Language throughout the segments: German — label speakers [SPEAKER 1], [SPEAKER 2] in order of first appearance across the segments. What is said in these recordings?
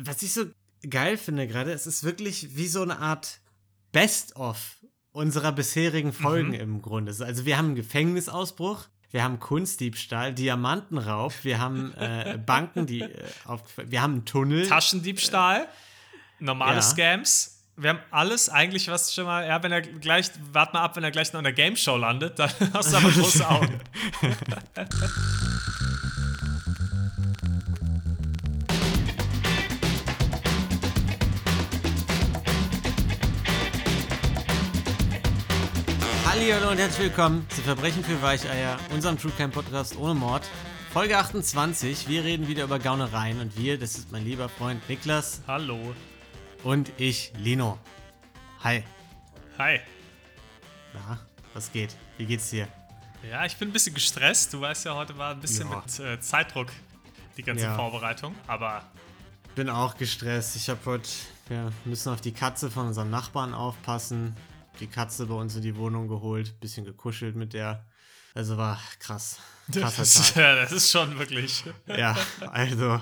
[SPEAKER 1] was ich so geil finde gerade, es ist wirklich wie so eine Art Best-of unserer bisherigen Folgen mhm. im Grunde. Also wir haben einen Gefängnisausbruch, wir haben Kunstdiebstahl, Diamantenraub, wir haben äh, Banken, die äh, auf, wir haben einen Tunnel.
[SPEAKER 2] Taschendiebstahl, normale ja. Scams. Wir haben alles eigentlich, was schon mal, ja, wenn er gleich, wart mal ab, wenn er gleich noch in der Game Show landet, dann hast du aber große Augen.
[SPEAKER 1] Hallo und herzlich willkommen zu Verbrechen für Weicheier, unserem True Crime Podcast ohne Mord. Folge 28. Wir reden wieder über Gaunereien und wir, das ist mein lieber Freund Niklas.
[SPEAKER 2] Hallo.
[SPEAKER 1] Und ich, Lino. Hi.
[SPEAKER 2] Hi.
[SPEAKER 1] Na, was geht? Wie geht's dir?
[SPEAKER 2] Ja, ich bin ein bisschen gestresst. Du weißt ja, heute war ein bisschen ja. mit äh, Zeitdruck die ganze ja. Vorbereitung, aber.
[SPEAKER 1] Bin auch gestresst. Ich habe heute, wir müssen auf die Katze von unserem Nachbarn aufpassen die Katze bei uns in die Wohnung geholt, bisschen gekuschelt mit der. Also war krass.
[SPEAKER 2] Das, ja, das ist schon wirklich.
[SPEAKER 1] Ja, also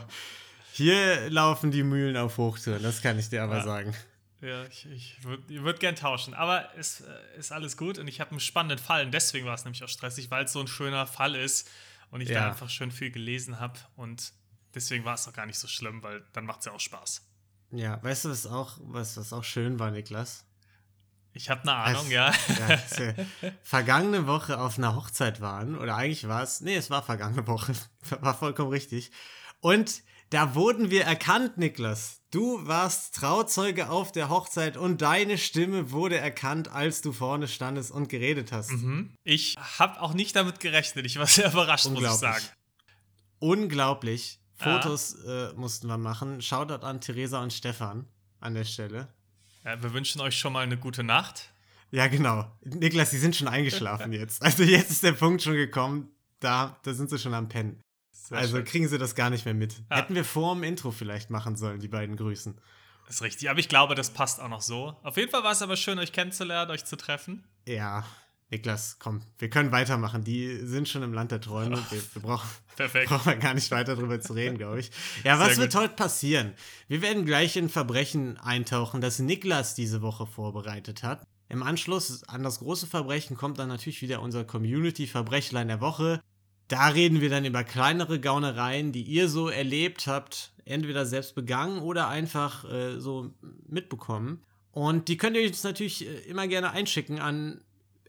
[SPEAKER 1] hier laufen die Mühlen auf Hochtouren, das kann ich dir aber
[SPEAKER 2] ja.
[SPEAKER 1] sagen.
[SPEAKER 2] Ja, ich, ich würde würd gern tauschen. Aber es äh, ist alles gut und ich habe einen spannenden Fall. Und deswegen war es nämlich auch stressig, weil es so ein schöner Fall ist und ich ja. da einfach schön viel gelesen habe. Und deswegen war es auch gar nicht so schlimm, weil dann macht es ja auch Spaß.
[SPEAKER 1] Ja, weißt du, was auch, was, was auch schön war, Niklas?
[SPEAKER 2] Ich habe eine Ahnung, als, ja.
[SPEAKER 1] ja vergangene Woche auf einer Hochzeit waren, oder eigentlich war es, nee, es war vergangene Woche, war vollkommen richtig. Und da wurden wir erkannt, Niklas. Du warst Trauzeuge auf der Hochzeit und deine Stimme wurde erkannt, als du vorne standest und geredet hast.
[SPEAKER 2] Mhm. Ich habe auch nicht damit gerechnet. Ich war sehr überrascht, muss ich sagen.
[SPEAKER 1] Unglaublich. Fotos ja. äh, mussten wir machen. Shoutout an Theresa und Stefan an der Stelle.
[SPEAKER 2] Ja, wir wünschen euch schon mal eine gute Nacht.
[SPEAKER 1] Ja, genau. Niklas, Sie sind schon eingeschlafen jetzt. Also jetzt ist der Punkt schon gekommen, da, da sind sie schon am Pennen. Sehr also schön. kriegen sie das gar nicht mehr mit. Ja. Hätten wir vor dem Intro vielleicht machen sollen, die beiden Grüßen.
[SPEAKER 2] Das ist richtig, aber ich glaube, das passt auch noch so. Auf jeden Fall war es aber schön, euch kennenzulernen, euch zu treffen.
[SPEAKER 1] Ja, Niklas, komm, wir können weitermachen. Die sind schon im Land der Träume. Wir, wir brauchen, brauchen gar nicht weiter drüber zu reden, glaube ich. Ja, was wird heute passieren? Wir werden gleich in Verbrechen eintauchen, das Niklas diese Woche vorbereitet hat. Im Anschluss an das große Verbrechen kommt dann natürlich wieder unser Community-Verbrechlein der Woche. Da reden wir dann über kleinere Gaunereien, die ihr so erlebt habt, entweder selbst begangen oder einfach äh, so mitbekommen. Und die könnt ihr uns natürlich äh, immer gerne einschicken an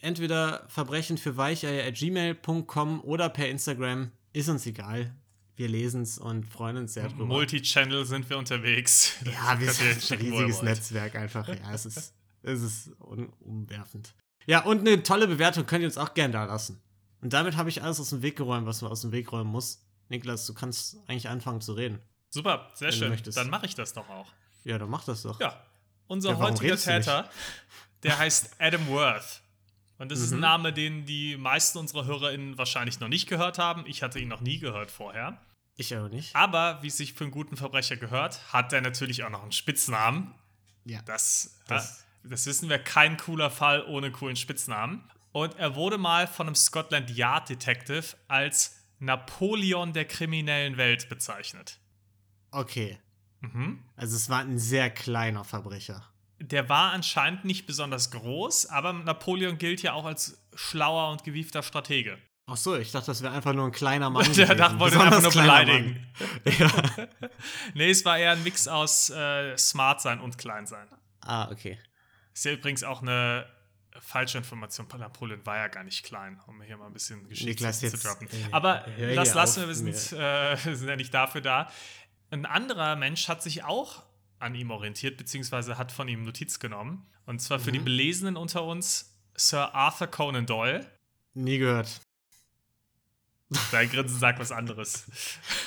[SPEAKER 1] entweder Verbrechen für gmail.com oder per Instagram. Ist uns egal. Wir lesen es und freuen uns sehr drüber.
[SPEAKER 2] Multichannel sind wir unterwegs.
[SPEAKER 1] Ja, wir sind ein riesiges Netzwerk einfach. Ja, es ist, es ist umwerfend. Ja, und eine tolle Bewertung könnt ihr uns auch gerne da lassen. Und damit habe ich alles aus dem Weg geräumt, was man aus dem Weg räumen muss. Niklas, du kannst eigentlich anfangen zu reden.
[SPEAKER 2] Super, sehr schön. Dann mache ich das doch auch.
[SPEAKER 1] Ja, dann mach das doch.
[SPEAKER 2] Ja. Unser ja, heutiger Täter, der heißt Adam Worth. Und das mhm. ist ein mhm. Name, den die meisten unserer HörerInnen wahrscheinlich noch nicht gehört haben. Ich hatte ihn noch nie gehört vorher.
[SPEAKER 1] Ich auch nicht.
[SPEAKER 2] Aber wie es sich für einen guten Verbrecher gehört, hat er natürlich auch noch einen Spitznamen. Ja. Das, das, das wissen wir, kein cooler Fall ohne coolen Spitznamen. Und er wurde mal von einem Scotland Yard Detective als Napoleon der kriminellen Welt bezeichnet.
[SPEAKER 1] Okay. Mhm. Also es war ein sehr kleiner Verbrecher
[SPEAKER 2] der war anscheinend nicht besonders groß, aber Napoleon gilt ja auch als schlauer und gewiefter Stratege.
[SPEAKER 1] Ach so, ich dachte, das wäre einfach nur ein kleiner Mann.
[SPEAKER 2] der dachte, wollte ihn einfach nur beleidigen. ja. nee, es war eher ein Mix aus äh, smart sein und klein sein.
[SPEAKER 1] Ah, okay.
[SPEAKER 2] Ist ja übrigens auch eine falsche Information. Napoleon war ja gar nicht klein, um hier mal ein bisschen Geschichte zu droppen. Äh, Aber das lassen wir, wir sind, äh, sind ja nicht dafür da. Ein anderer Mensch hat sich auch an ihm orientiert, beziehungsweise hat von ihm Notiz genommen. Und zwar für mhm. die Belesenen unter uns Sir Arthur Conan Doyle.
[SPEAKER 1] Nie gehört.
[SPEAKER 2] Dein Grinsen sagt was anderes.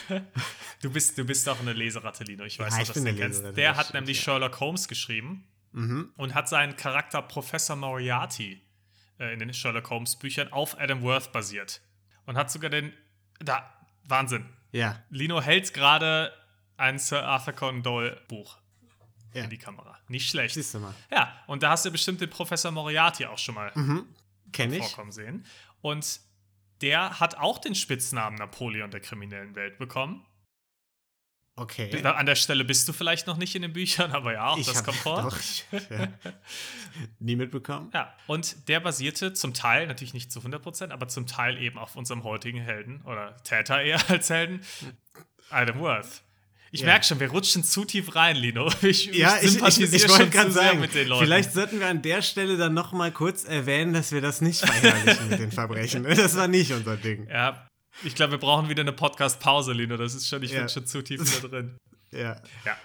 [SPEAKER 2] du, bist, du bist auch eine Leseratte, Lino. Ich weiß ja, nicht, dass du den kennst. Der hat nämlich ja. Sherlock Holmes geschrieben mhm. und hat seinen Charakter Professor Moriarty äh, in den Sherlock Holmes Büchern auf Adam Worth basiert. Und hat sogar den. Da, Wahnsinn.
[SPEAKER 1] Ja.
[SPEAKER 2] Lino hält gerade ein Sir Arthur Conan Doyle Buch ja. in die Kamera. Nicht schlecht.
[SPEAKER 1] Siehst du mal.
[SPEAKER 2] Ja, und da hast du bestimmt den Professor Moriarty auch schon mal
[SPEAKER 1] mhm. Kenn ich.
[SPEAKER 2] vorkommen sehen. Und der hat auch den Spitznamen Napoleon der kriminellen Welt bekommen.
[SPEAKER 1] Okay.
[SPEAKER 2] An der Stelle bist du vielleicht noch nicht in den Büchern, aber ja, auch
[SPEAKER 1] ich
[SPEAKER 2] das kommt vor.
[SPEAKER 1] Doch, ich, ja. Nie mitbekommen.
[SPEAKER 2] Ja, und der basierte zum Teil, natürlich nicht zu 100%, aber zum Teil eben auf unserem heutigen Helden oder Täter eher als Helden, Adam Worth. Ich ja. merke schon, wir rutschen zu tief rein, Lino.
[SPEAKER 1] Ich, ja, ich, ich, ich, ich wollte gerade sagen, mit den Leuten. vielleicht sollten wir an der Stelle dann noch mal kurz erwähnen, dass wir das nicht verherrlichen mit den Verbrechen. Das war nicht unser Ding.
[SPEAKER 2] Ja, ich glaube, wir brauchen wieder eine Podcast-Pause, Lino. Das ist schon, ich ja. bin schon zu tief da drin.
[SPEAKER 1] ja.
[SPEAKER 2] Ja.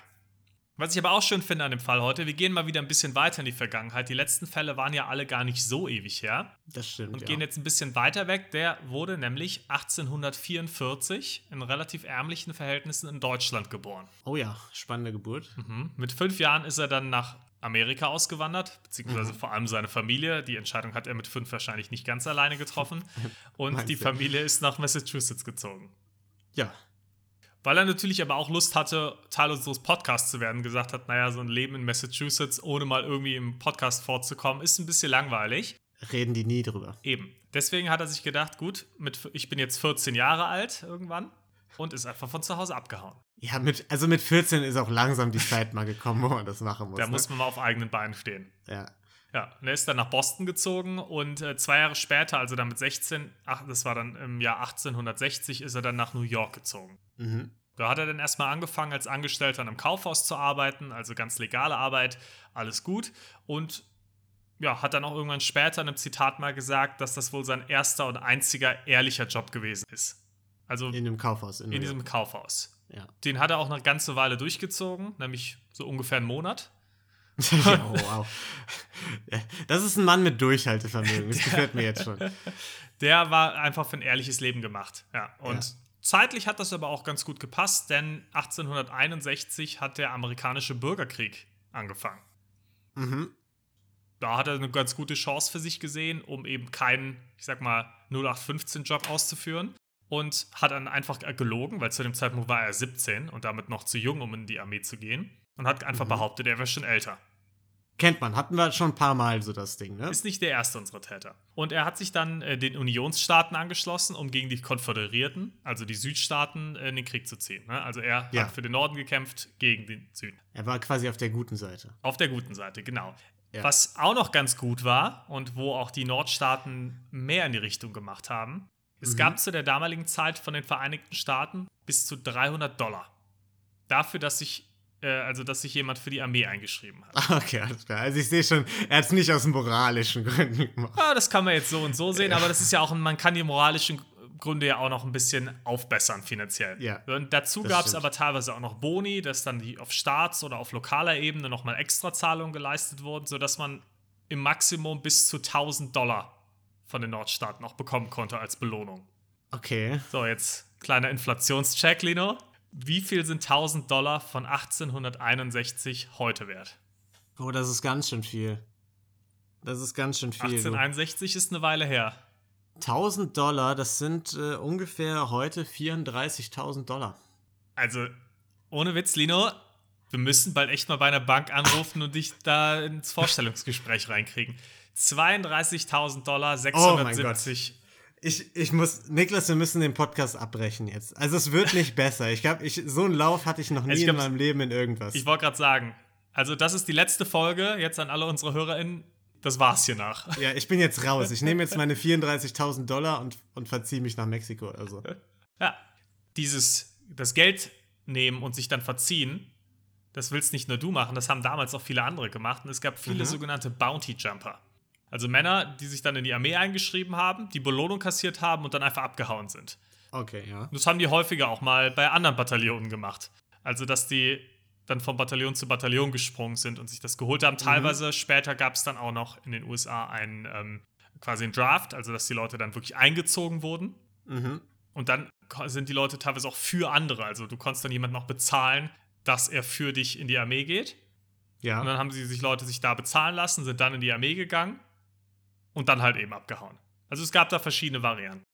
[SPEAKER 2] Was ich aber auch schön finde an dem Fall heute, wir gehen mal wieder ein bisschen weiter in die Vergangenheit. Die letzten Fälle waren ja alle gar nicht so ewig her.
[SPEAKER 1] Das stimmt.
[SPEAKER 2] Und
[SPEAKER 1] ja.
[SPEAKER 2] gehen jetzt ein bisschen weiter weg. Der wurde nämlich 1844 in relativ ärmlichen Verhältnissen in Deutschland geboren.
[SPEAKER 1] Oh ja, spannende Geburt.
[SPEAKER 2] Mhm. Mit fünf Jahren ist er dann nach Amerika ausgewandert, beziehungsweise mhm. vor allem seine Familie. Die Entscheidung hat er mit fünf wahrscheinlich nicht ganz alleine getroffen. Und die Familie ist nach Massachusetts gezogen.
[SPEAKER 1] Ja.
[SPEAKER 2] Weil er natürlich aber auch Lust hatte, Teil unseres Podcasts zu werden, gesagt hat, naja, so ein Leben in Massachusetts, ohne mal irgendwie im Podcast vorzukommen, ist ein bisschen langweilig.
[SPEAKER 1] Reden die nie drüber.
[SPEAKER 2] Eben. Deswegen hat er sich gedacht, gut, mit, ich bin jetzt 14 Jahre alt irgendwann und ist einfach von zu Hause abgehauen.
[SPEAKER 1] Ja, mit, also mit 14 ist auch langsam die Zeit mal gekommen, wo man das machen muss.
[SPEAKER 2] Da ne? muss man mal auf eigenen Beinen stehen.
[SPEAKER 1] Ja.
[SPEAKER 2] Ja, und er ist dann nach Boston gezogen und äh, zwei Jahre später, also dann mit 16, ach, das war dann im Jahr 1860, ist er dann nach New York gezogen.
[SPEAKER 1] Mhm.
[SPEAKER 2] Da hat er dann erstmal angefangen, als Angestellter in einem Kaufhaus zu arbeiten, also ganz legale Arbeit, alles gut. Und ja, hat dann auch irgendwann später in einem Zitat mal gesagt, dass das wohl sein erster und einziger ehrlicher Job gewesen ist. Also
[SPEAKER 1] in dem Kaufhaus.
[SPEAKER 2] In, in diesem Kaufhaus.
[SPEAKER 1] Ja.
[SPEAKER 2] Den hat er auch eine ganze Weile durchgezogen, nämlich so ungefähr einen Monat.
[SPEAKER 1] oh, wow. Das ist ein Mann mit Durchhaltevermögen. Das gefällt mir jetzt schon.
[SPEAKER 2] Der war einfach für ein ehrliches Leben gemacht. Ja. Und ja. Zeitlich hat das aber auch ganz gut gepasst, denn 1861 hat der amerikanische Bürgerkrieg angefangen.
[SPEAKER 1] Mhm.
[SPEAKER 2] Da hat er eine ganz gute Chance für sich gesehen, um eben keinen, ich sag mal, 0815-Job auszuführen und hat dann einfach gelogen, weil zu dem Zeitpunkt war er 17 und damit noch zu jung, um in die Armee zu gehen und hat einfach mhm. behauptet, er wäre schon älter.
[SPEAKER 1] Kennt man, hatten wir schon ein paar Mal so das Ding, ne?
[SPEAKER 2] Ist nicht der erste unserer Täter. Und er hat sich dann äh, den Unionsstaaten angeschlossen, um gegen die Konföderierten, also die Südstaaten, äh, in den Krieg zu ziehen. Ne? Also er ja. hat für den Norden gekämpft gegen den Süden.
[SPEAKER 1] Er war quasi auf der guten Seite.
[SPEAKER 2] Auf der guten Seite, genau. Ja. Was auch noch ganz gut war und wo auch die Nordstaaten mehr in die Richtung gemacht haben, es mhm. gab zu der damaligen Zeit von den Vereinigten Staaten bis zu 300 Dollar. Dafür, dass sich also dass sich jemand für die Armee eingeschrieben hat.
[SPEAKER 1] Okay, alles klar. Also ich sehe schon, er hat es nicht aus moralischen Gründen gemacht.
[SPEAKER 2] Ja, das kann man jetzt so und so sehen, ja. aber das ist ja auch, man kann die moralischen Gründe ja auch noch ein bisschen aufbessern finanziell.
[SPEAKER 1] Ja,
[SPEAKER 2] und dazu gab es aber teilweise auch noch Boni, dass dann die auf Staats- oder auf lokaler Ebene nochmal Extrazahlungen geleistet wurden, sodass man im Maximum bis zu 1000 Dollar von den Nordstaaten auch bekommen konnte als Belohnung.
[SPEAKER 1] Okay.
[SPEAKER 2] So, jetzt kleiner Inflationscheck, Lino. Wie viel sind 1000 Dollar von 1861 heute wert?
[SPEAKER 1] Oh, das ist ganz schön viel. Das ist ganz schön viel.
[SPEAKER 2] 1861 du. ist eine Weile her.
[SPEAKER 1] 1000 Dollar, das sind äh, ungefähr heute 34.000 Dollar.
[SPEAKER 2] Also, ohne Witz, Lino, wir müssen bald echt mal bei einer Bank anrufen und dich da ins Vorstellungsgespräch reinkriegen. 32.000 Dollar, 670.
[SPEAKER 1] Ich, ich muss, Niklas, wir müssen den Podcast abbrechen jetzt. Also es wird nicht besser. Ich glaube, ich, so einen Lauf hatte ich noch nie glaub, in meinem Leben in irgendwas.
[SPEAKER 2] Ich wollte gerade sagen, also das ist die letzte Folge, jetzt an alle unsere HörerInnen. Das war's hier nach.
[SPEAKER 1] Ja, ich bin jetzt raus. Ich nehme jetzt meine 34.000 Dollar und, und verziehe mich nach Mexiko oder so.
[SPEAKER 2] Ja, dieses, das Geld nehmen und sich dann verziehen, das willst nicht nur du machen, das haben damals auch viele andere gemacht. Und es gab viele mhm. sogenannte Bounty Jumper. Also Männer, die sich dann in die Armee eingeschrieben haben, die Belohnung kassiert haben und dann einfach abgehauen sind.
[SPEAKER 1] Okay, ja.
[SPEAKER 2] Das haben die häufiger auch mal bei anderen Bataillonen gemacht. Also, dass die dann von Bataillon zu Bataillon gesprungen sind und sich das geholt haben. Mhm. Teilweise mhm. später gab es dann auch noch in den USA einen ähm, quasi einen Draft, also dass die Leute dann wirklich eingezogen wurden.
[SPEAKER 1] Mhm.
[SPEAKER 2] Und dann sind die Leute teilweise auch für andere. Also du konntest dann jemanden noch bezahlen, dass er für dich in die Armee geht.
[SPEAKER 1] Ja.
[SPEAKER 2] Und dann haben sie sich Leute sich da bezahlen lassen, sind dann in die Armee gegangen und dann halt eben abgehauen. Also es gab da verschiedene Varianten.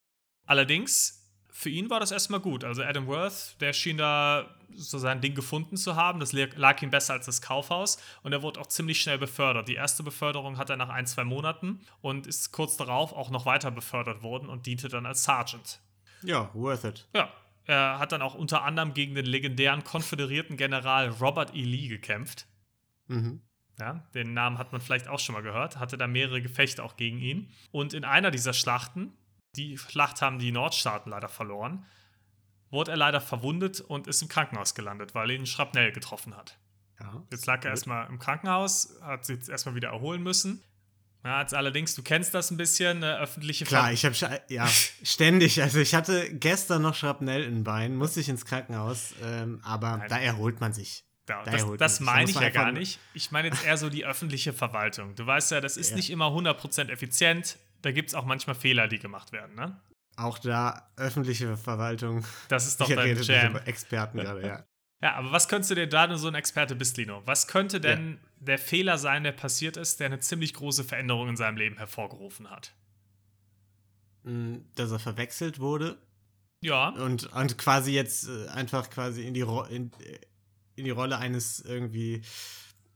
[SPEAKER 2] Allerdings, für ihn war das erstmal gut. Also Adam Worth, der schien da so sein Ding gefunden zu haben. Das lag ihm besser als das Kaufhaus und er wurde auch ziemlich schnell befördert. Die erste Beförderung hat er nach ein, zwei Monaten und ist kurz darauf auch noch weiter befördert worden und diente dann als Sergeant.
[SPEAKER 1] Ja, worth it.
[SPEAKER 2] Ja. Er hat dann auch unter anderem gegen den legendären konföderierten General Robert E. Lee gekämpft. Mhm. Ja, den Namen hat man vielleicht auch schon mal gehört, hatte da mehrere Gefechte auch gegen ihn. Und in einer dieser Schlachten, die Schlacht haben die Nordstaaten leider verloren, wurde er leider verwundet und ist im Krankenhaus gelandet, weil ihn Schrapnell getroffen hat. Ja, jetzt lag er erstmal im Krankenhaus, hat sich jetzt erstmal wieder erholen müssen. Ja, jetzt allerdings, du kennst das ein bisschen, eine öffentliche
[SPEAKER 1] Klar, ich habe ja ständig, also ich hatte gestern noch Schrapnell in Bein, musste ich ins Krankenhaus, ähm, aber Nein. da erholt man sich.
[SPEAKER 2] Da, das, das meine ich ja gar nicht. Ich meine jetzt eher so die öffentliche Verwaltung. Du weißt ja, das ist ja. nicht immer 100% effizient. Da gibt es auch manchmal Fehler, die gemacht werden, ne?
[SPEAKER 1] Auch da öffentliche Verwaltung.
[SPEAKER 2] Das ist doch dein Jam.
[SPEAKER 1] Experten gerade, ja.
[SPEAKER 2] Ja, aber was könntest du dir da, du so ein Experte bist, Lino, was könnte denn ja. der Fehler sein, der passiert ist, der eine ziemlich große Veränderung in seinem Leben hervorgerufen hat?
[SPEAKER 1] Hm, dass er verwechselt wurde.
[SPEAKER 2] Ja.
[SPEAKER 1] Und, und quasi jetzt äh, einfach quasi in die, in, äh, in die Rolle eines irgendwie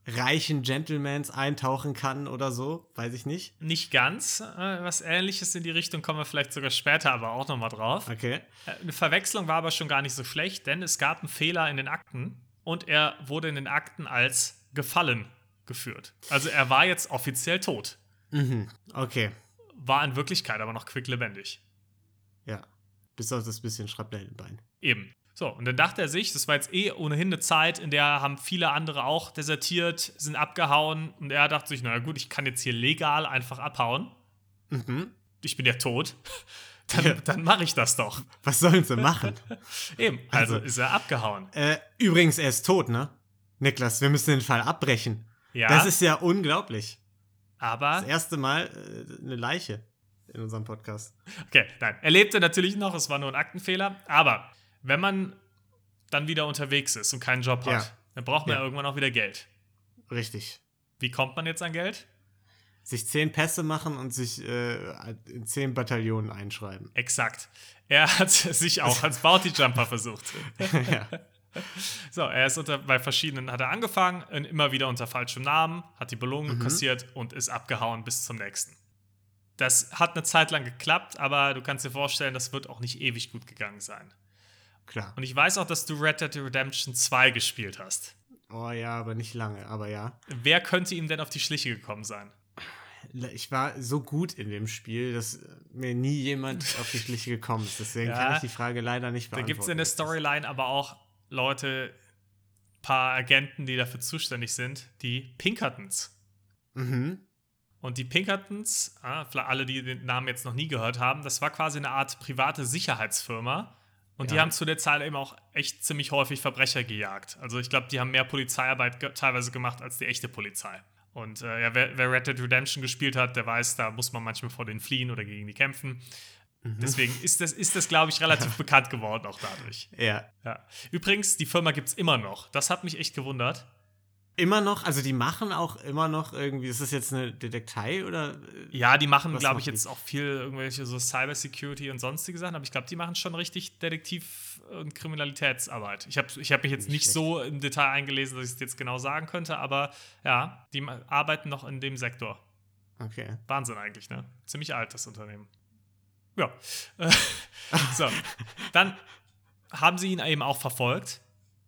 [SPEAKER 1] reichen Gentlemans eintauchen kann oder so, weiß ich nicht.
[SPEAKER 2] Nicht ganz. Äh, was ähnliches in die Richtung kommen wir vielleicht sogar später aber auch nochmal drauf.
[SPEAKER 1] Okay.
[SPEAKER 2] Äh, eine Verwechslung war aber schon gar nicht so schlecht, denn es gab einen Fehler in den Akten und er wurde in den Akten als gefallen geführt. Also er war jetzt offiziell tot.
[SPEAKER 1] Mhm. Okay.
[SPEAKER 2] War in Wirklichkeit aber noch quicklebendig.
[SPEAKER 1] Ja. Bis auf das bisschen Schrapnellenbein.
[SPEAKER 2] Eben. So, und dann dachte er sich, das war jetzt eh ohnehin eine Zeit, in der haben viele andere auch desertiert, sind abgehauen und er dachte sich, naja gut, ich kann jetzt hier legal einfach abhauen. Mhm. Ich bin ja tot. Dann, ja. dann mache ich das doch.
[SPEAKER 1] Was sollen sie machen?
[SPEAKER 2] Eben, also, also, ist er abgehauen.
[SPEAKER 1] Äh, übrigens, er ist tot, ne? Niklas, wir müssen den Fall abbrechen. Ja. Das ist ja unglaublich.
[SPEAKER 2] Aber.
[SPEAKER 1] Das erste Mal äh, eine Leiche in unserem Podcast.
[SPEAKER 2] Okay, nein. Er lebte natürlich noch, es war nur ein Aktenfehler. Aber wenn man dann wieder unterwegs ist und keinen Job hat, ja. dann braucht man ja. irgendwann auch wieder Geld.
[SPEAKER 1] Richtig.
[SPEAKER 2] Wie kommt man jetzt an Geld?
[SPEAKER 1] Sich zehn Pässe machen und sich äh, in zehn Bataillonen einschreiben.
[SPEAKER 2] Exakt. Er hat sich auch als Bounty Jumper versucht. ja. So, er ist unter, bei verschiedenen, hat er angefangen, immer wieder unter falschem Namen, hat die Belohnung mhm. kassiert und ist abgehauen bis zum nächsten. Das hat eine Zeit lang geklappt, aber du kannst dir vorstellen, das wird auch nicht ewig gut gegangen sein.
[SPEAKER 1] Klar.
[SPEAKER 2] Und ich weiß auch, dass du Red Dead Redemption 2 gespielt hast.
[SPEAKER 1] Oh ja, aber nicht lange, aber ja.
[SPEAKER 2] Wer könnte ihm denn auf die Schliche gekommen sein?
[SPEAKER 1] Ich war so gut in dem Spiel, dass mir nie jemand auf die Schliche gekommen ist. Deswegen ja, kann ich die Frage leider nicht beantworten.
[SPEAKER 2] Da gibt es in der Storyline aber auch Leute, ein paar Agenten, die dafür zuständig sind, die Pinkertons. Mhm. Und die Pinkertons, ah, alle, die den Namen jetzt noch nie gehört haben, das war quasi eine Art private Sicherheitsfirma, und ja. die haben zu der Zeit eben auch echt ziemlich häufig Verbrecher gejagt. Also ich glaube, die haben mehr Polizeiarbeit ge teilweise gemacht als die echte Polizei. Und äh, ja, wer, wer, Red Dead Redemption gespielt hat, der weiß, da muss man manchmal vor denen fliehen oder gegen die kämpfen. Mhm. Deswegen ist das, ist das glaube ich, relativ bekannt geworden auch dadurch.
[SPEAKER 1] Ja.
[SPEAKER 2] ja. Übrigens, die Firma gibt es immer noch. Das hat mich echt gewundert
[SPEAKER 1] immer noch, also die machen auch immer noch irgendwie, ist das jetzt eine Detektei oder?
[SPEAKER 2] Ja, die machen, glaube ich, jetzt auch viel irgendwelche so Cybersecurity und sonstige Sachen, aber ich glaube, die machen schon richtig Detektiv- und Kriminalitätsarbeit. Ich habe ich hab mich jetzt nicht, nicht so im Detail eingelesen, dass ich es jetzt genau sagen könnte, aber ja, die arbeiten noch in dem Sektor.
[SPEAKER 1] Okay.
[SPEAKER 2] Wahnsinn eigentlich, ne? Ziemlich alt, das Unternehmen. Ja. so. Dann haben sie ihn eben auch verfolgt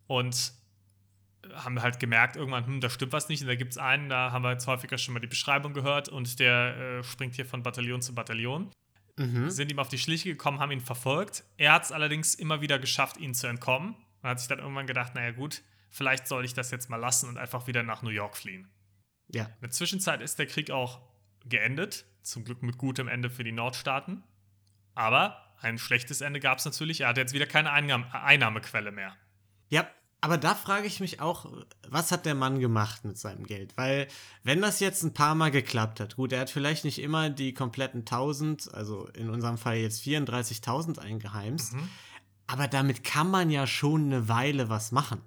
[SPEAKER 2] und haben wir halt gemerkt, irgendwann, hm, da stimmt was nicht. Und da gibt es einen, da haben wir jetzt häufiger schon mal die Beschreibung gehört und der äh, springt hier von Bataillon zu Bataillon. Mhm. Sind ihm auf die Schliche gekommen, haben ihn verfolgt. Er hat es allerdings immer wieder geschafft, ihnen zu entkommen. Und hat sich dann irgendwann gedacht, naja gut, vielleicht soll ich das jetzt mal lassen und einfach wieder nach New York fliehen.
[SPEAKER 1] Ja.
[SPEAKER 2] In der Zwischenzeit ist der Krieg auch geendet, zum Glück mit gutem Ende für die Nordstaaten. Aber ein schlechtes Ende gab es natürlich. Er hat jetzt wieder keine Einnahmequelle mehr.
[SPEAKER 1] Ja, aber da frage ich mich auch, was hat der Mann gemacht mit seinem Geld? Weil, wenn das jetzt ein paar Mal geklappt hat, gut, er hat vielleicht nicht immer die kompletten 1000, also in unserem Fall jetzt 34.000 eingeheimst, mhm. aber damit kann man ja schon eine Weile was machen.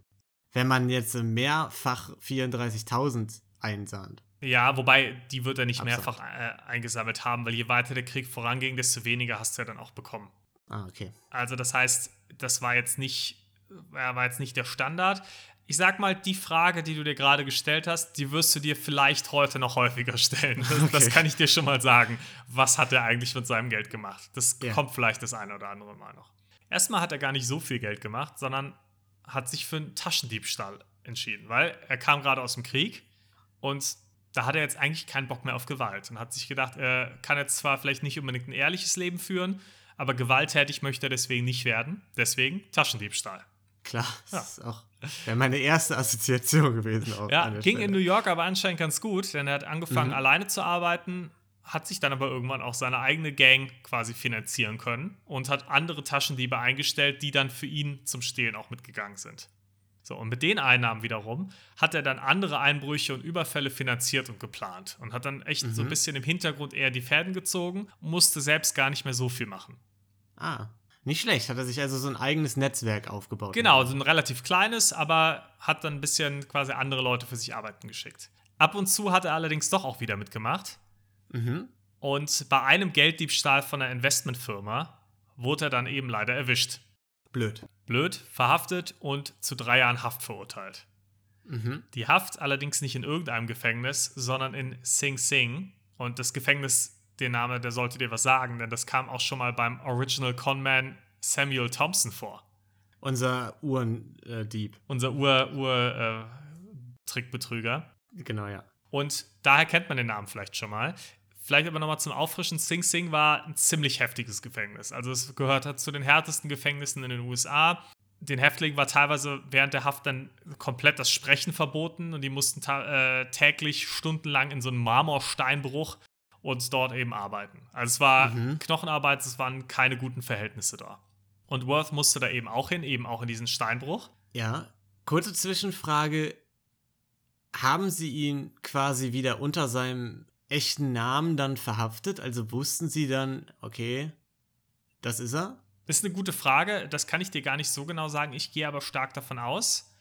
[SPEAKER 1] Wenn man jetzt mehrfach 34.000 einsahnt.
[SPEAKER 2] Ja, wobei die wird er nicht Absagt. mehrfach äh, eingesammelt haben, weil je weiter der Krieg voranging, desto weniger hast du ja dann auch bekommen.
[SPEAKER 1] Ah, okay.
[SPEAKER 2] Also das heißt, das war jetzt nicht war jetzt nicht der Standard. Ich sag mal, die Frage, die du dir gerade gestellt hast, die wirst du dir vielleicht heute noch häufiger stellen. Das, okay. das kann ich dir schon mal sagen. Was hat er eigentlich mit seinem Geld gemacht? Das ja. kommt vielleicht das eine oder andere Mal noch. Erstmal hat er gar nicht so viel Geld gemacht, sondern hat sich für einen Taschendiebstahl entschieden, weil er kam gerade aus dem Krieg und da hat er jetzt eigentlich keinen Bock mehr auf Gewalt und hat sich gedacht, er kann jetzt zwar vielleicht nicht unbedingt ein ehrliches Leben führen, aber gewalttätig möchte er deswegen nicht werden. Deswegen Taschendiebstahl.
[SPEAKER 1] Klar, das ja. ist auch wäre meine erste Assoziation gewesen.
[SPEAKER 2] Ja, ging Stelle. in New York aber anscheinend ganz gut, denn er hat angefangen, mhm. alleine zu arbeiten, hat sich dann aber irgendwann auch seine eigene Gang quasi finanzieren können und hat andere Taschendiebe eingestellt, die dann für ihn zum Stehlen auch mitgegangen sind. So, und mit den Einnahmen wiederum hat er dann andere Einbrüche und Überfälle finanziert und geplant und hat dann echt mhm. so ein mhm. bisschen im Hintergrund eher die Fäden gezogen, musste selbst gar nicht mehr so viel machen.
[SPEAKER 1] Ah, nicht schlecht. Hat er sich also so ein eigenes Netzwerk aufgebaut.
[SPEAKER 2] Genau, so ein relativ kleines, aber hat dann ein bisschen quasi andere Leute für sich arbeiten geschickt. Ab und zu hat er allerdings doch auch wieder mitgemacht. Mhm. Und bei einem Gelddiebstahl von einer Investmentfirma wurde er dann eben leider erwischt.
[SPEAKER 1] Blöd.
[SPEAKER 2] Blöd, verhaftet und zu drei Jahren Haft verurteilt. Mhm. Die Haft allerdings nicht in irgendeinem Gefängnis, sondern in Sing Sing. Und das Gefängnis, der Name, der sollte dir was sagen, denn das kam auch schon mal beim Original Conman Samuel Thompson vor.
[SPEAKER 1] Unser Uhrendieb. Äh,
[SPEAKER 2] Unser Ur-Ur-Trickbetrüger.
[SPEAKER 1] Äh, genau, ja.
[SPEAKER 2] Und daher kennt man den Namen vielleicht schon mal. Vielleicht aber nochmal zum Auffrischen. Sing Sing war ein ziemlich heftiges Gefängnis. Also es gehört halt zu den härtesten Gefängnissen in den USA. Den Häftlingen war teilweise während der Haft dann komplett das Sprechen verboten und die mussten äh, täglich stundenlang in so einem Marmorsteinbruch und dort eben arbeiten. Also es war mhm. Knochenarbeit, es waren keine guten Verhältnisse da. Und Worth musste da eben auch hin, eben auch in diesen Steinbruch.
[SPEAKER 1] Ja, kurze Zwischenfrage. Haben Sie ihn quasi wieder unter seinem echten Namen dann verhaftet? Also wussten sie dann, okay, das ist er?
[SPEAKER 2] Das ist eine gute Frage. Das kann ich dir gar nicht so genau sagen. Ich gehe aber stark davon aus.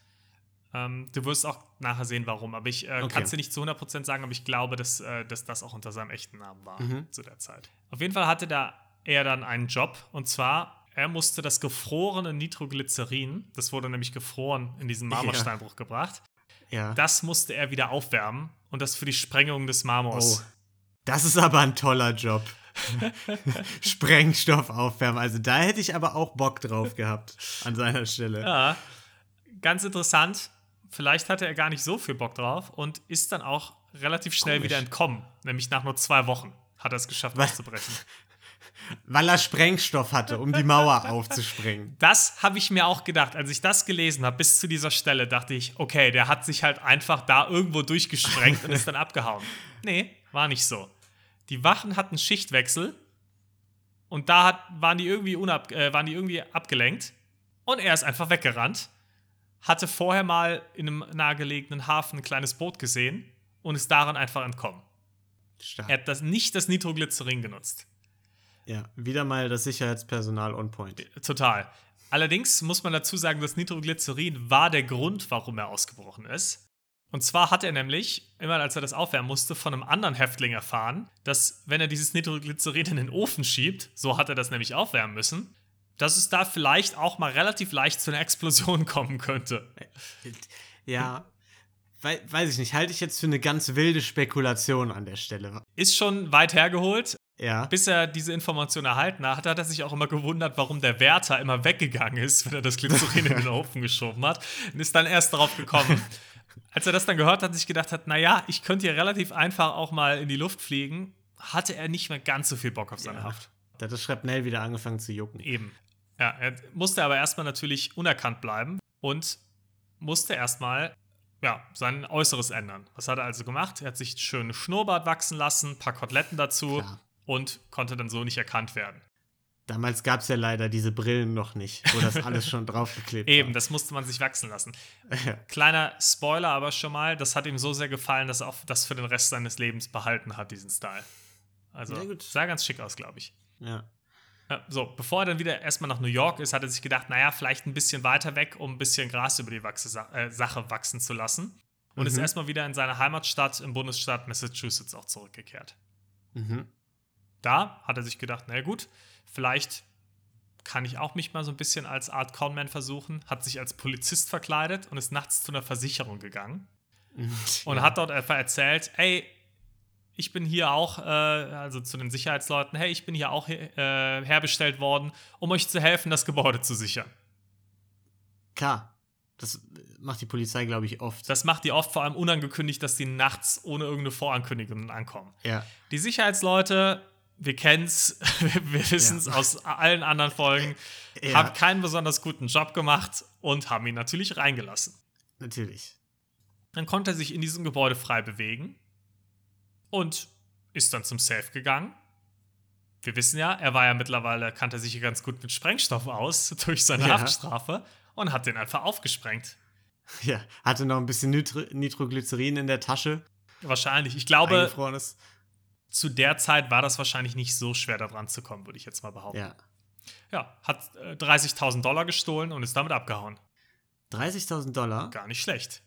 [SPEAKER 2] Ähm, du wirst auch nachher sehen, warum. Aber ich äh, okay. kann es dir nicht zu 100% sagen, aber ich glaube, dass, äh, dass das auch unter seinem echten Namen war mhm. zu der Zeit. Auf jeden Fall hatte da er dann einen Job. Und zwar, er musste das gefrorene Nitroglycerin, das wurde nämlich gefroren, in diesen Marmorsteinbruch ja. gebracht. Ja. Das musste er wieder aufwärmen und das für die Sprengung des Marmors. Oh,
[SPEAKER 1] das ist aber ein toller Job. Sprengstoff aufwärmen. Also da hätte ich aber auch Bock drauf gehabt an seiner Stelle.
[SPEAKER 2] Ja, ganz interessant. Vielleicht hatte er gar nicht so viel Bock drauf und ist dann auch relativ schnell Komisch. wieder entkommen. Nämlich nach nur zwei Wochen hat er es geschafft, Was? auszubrechen.
[SPEAKER 1] Weil er Sprengstoff hatte, um die Mauer aufzuspringen.
[SPEAKER 2] Das habe ich mir auch gedacht. Als ich das gelesen habe, bis zu dieser Stelle, dachte ich, okay, der hat sich halt einfach da irgendwo durchgesprengt und ist dann abgehauen. Nee, war nicht so. Die Wachen hatten Schichtwechsel und da hat, waren, die irgendwie unab, äh, waren die irgendwie abgelenkt und er ist einfach weggerannt. Hatte vorher mal in einem nahegelegenen Hafen ein kleines Boot gesehen und ist daran einfach entkommen. Stark. Er hat das, nicht das Nitroglycerin genutzt.
[SPEAKER 1] Ja, wieder mal das Sicherheitspersonal on point.
[SPEAKER 2] Total. Allerdings muss man dazu sagen, das Nitroglycerin war der Grund, warum er ausgebrochen ist. Und zwar hat er nämlich, immer als er das aufwärmen musste, von einem anderen Häftling erfahren, dass wenn er dieses Nitroglycerin in den Ofen schiebt, so hat er das nämlich aufwärmen müssen, dass es da vielleicht auch mal relativ leicht zu einer Explosion kommen könnte.
[SPEAKER 1] Ja, weiß ich nicht, halte ich jetzt für eine ganz wilde Spekulation an der Stelle.
[SPEAKER 2] Ist schon weit hergeholt,
[SPEAKER 1] ja.
[SPEAKER 2] Bis er diese Information erhalten hat, hat er sich auch immer gewundert, warum der Wärter immer weggegangen ist, wenn er das Glycerin in den Ofen geschoben hat. Und ist dann erst darauf gekommen. Als er das dann gehört hat, sich gedacht hat, naja, ich könnte hier relativ einfach auch mal in die Luft fliegen, hatte er nicht mehr ganz so viel Bock auf seine ja. Haft.
[SPEAKER 1] Da hat das Schrapnell wieder angefangen zu jucken.
[SPEAKER 2] Eben. Ja, er musste aber erstmal natürlich unerkannt bleiben und musste erstmal ja, sein Äußeres ändern. Was hat er also gemacht? Er hat sich schön Schnurrbart wachsen lassen, ein paar Koteletten dazu. Klar und konnte dann so nicht erkannt werden.
[SPEAKER 1] Damals gab es ja leider diese Brillen noch nicht, wo das alles schon draufgeklebt
[SPEAKER 2] war. Eben, das musste man sich wachsen lassen. Kleiner Spoiler aber schon mal, das hat ihm so sehr gefallen, dass er auch das für den Rest seines Lebens behalten hat, diesen Style. Also sah ganz schick aus, glaube ich.
[SPEAKER 1] Ja.
[SPEAKER 2] So, bevor er dann wieder erstmal nach New York ist, hat er sich gedacht, naja, vielleicht ein bisschen weiter weg, um ein bisschen Gras über die Wachse, äh, Sache wachsen zu lassen. Und mhm. ist erstmal wieder in seine Heimatstadt im Bundesstaat Massachusetts auch zurückgekehrt. Mhm da hat er sich gedacht, na gut, vielleicht kann ich auch mich mal so ein bisschen als Art Conman versuchen, hat sich als Polizist verkleidet und ist nachts zu einer Versicherung gegangen ja. und hat dort einfach erzählt, ey, ich bin hier auch, äh, also zu den Sicherheitsleuten, hey, ich bin hier auch äh, herbestellt worden, um euch zu helfen, das Gebäude zu sichern.
[SPEAKER 1] Klar. Das macht die Polizei, glaube ich, oft.
[SPEAKER 2] Das macht die oft, vor allem unangekündigt, dass die nachts ohne irgendeine Vorankündigung ankommen.
[SPEAKER 1] Ja.
[SPEAKER 2] Die Sicherheitsleute, wir kennen es, wir wissen es ja. aus allen anderen Folgen, ja. haben keinen besonders guten Job gemacht und haben ihn natürlich reingelassen.
[SPEAKER 1] Natürlich.
[SPEAKER 2] Dann konnte er sich in diesem Gebäude frei bewegen und ist dann zum Safe gegangen. Wir wissen ja, er war ja mittlerweile, kannte sich ganz gut mit Sprengstoff aus durch seine ja. Haftstrafe und hat den einfach aufgesprengt.
[SPEAKER 1] Ja, hatte noch ein bisschen Nitro Nitroglycerin in der Tasche.
[SPEAKER 2] Wahrscheinlich. Ich glaube, zu der Zeit war das wahrscheinlich nicht so schwer, da dran zu kommen, würde ich jetzt mal behaupten.
[SPEAKER 1] Ja.
[SPEAKER 2] Ja, hat äh, 30.000 Dollar gestohlen und ist damit abgehauen.
[SPEAKER 1] 30.000 Dollar?
[SPEAKER 2] Gar nicht schlecht.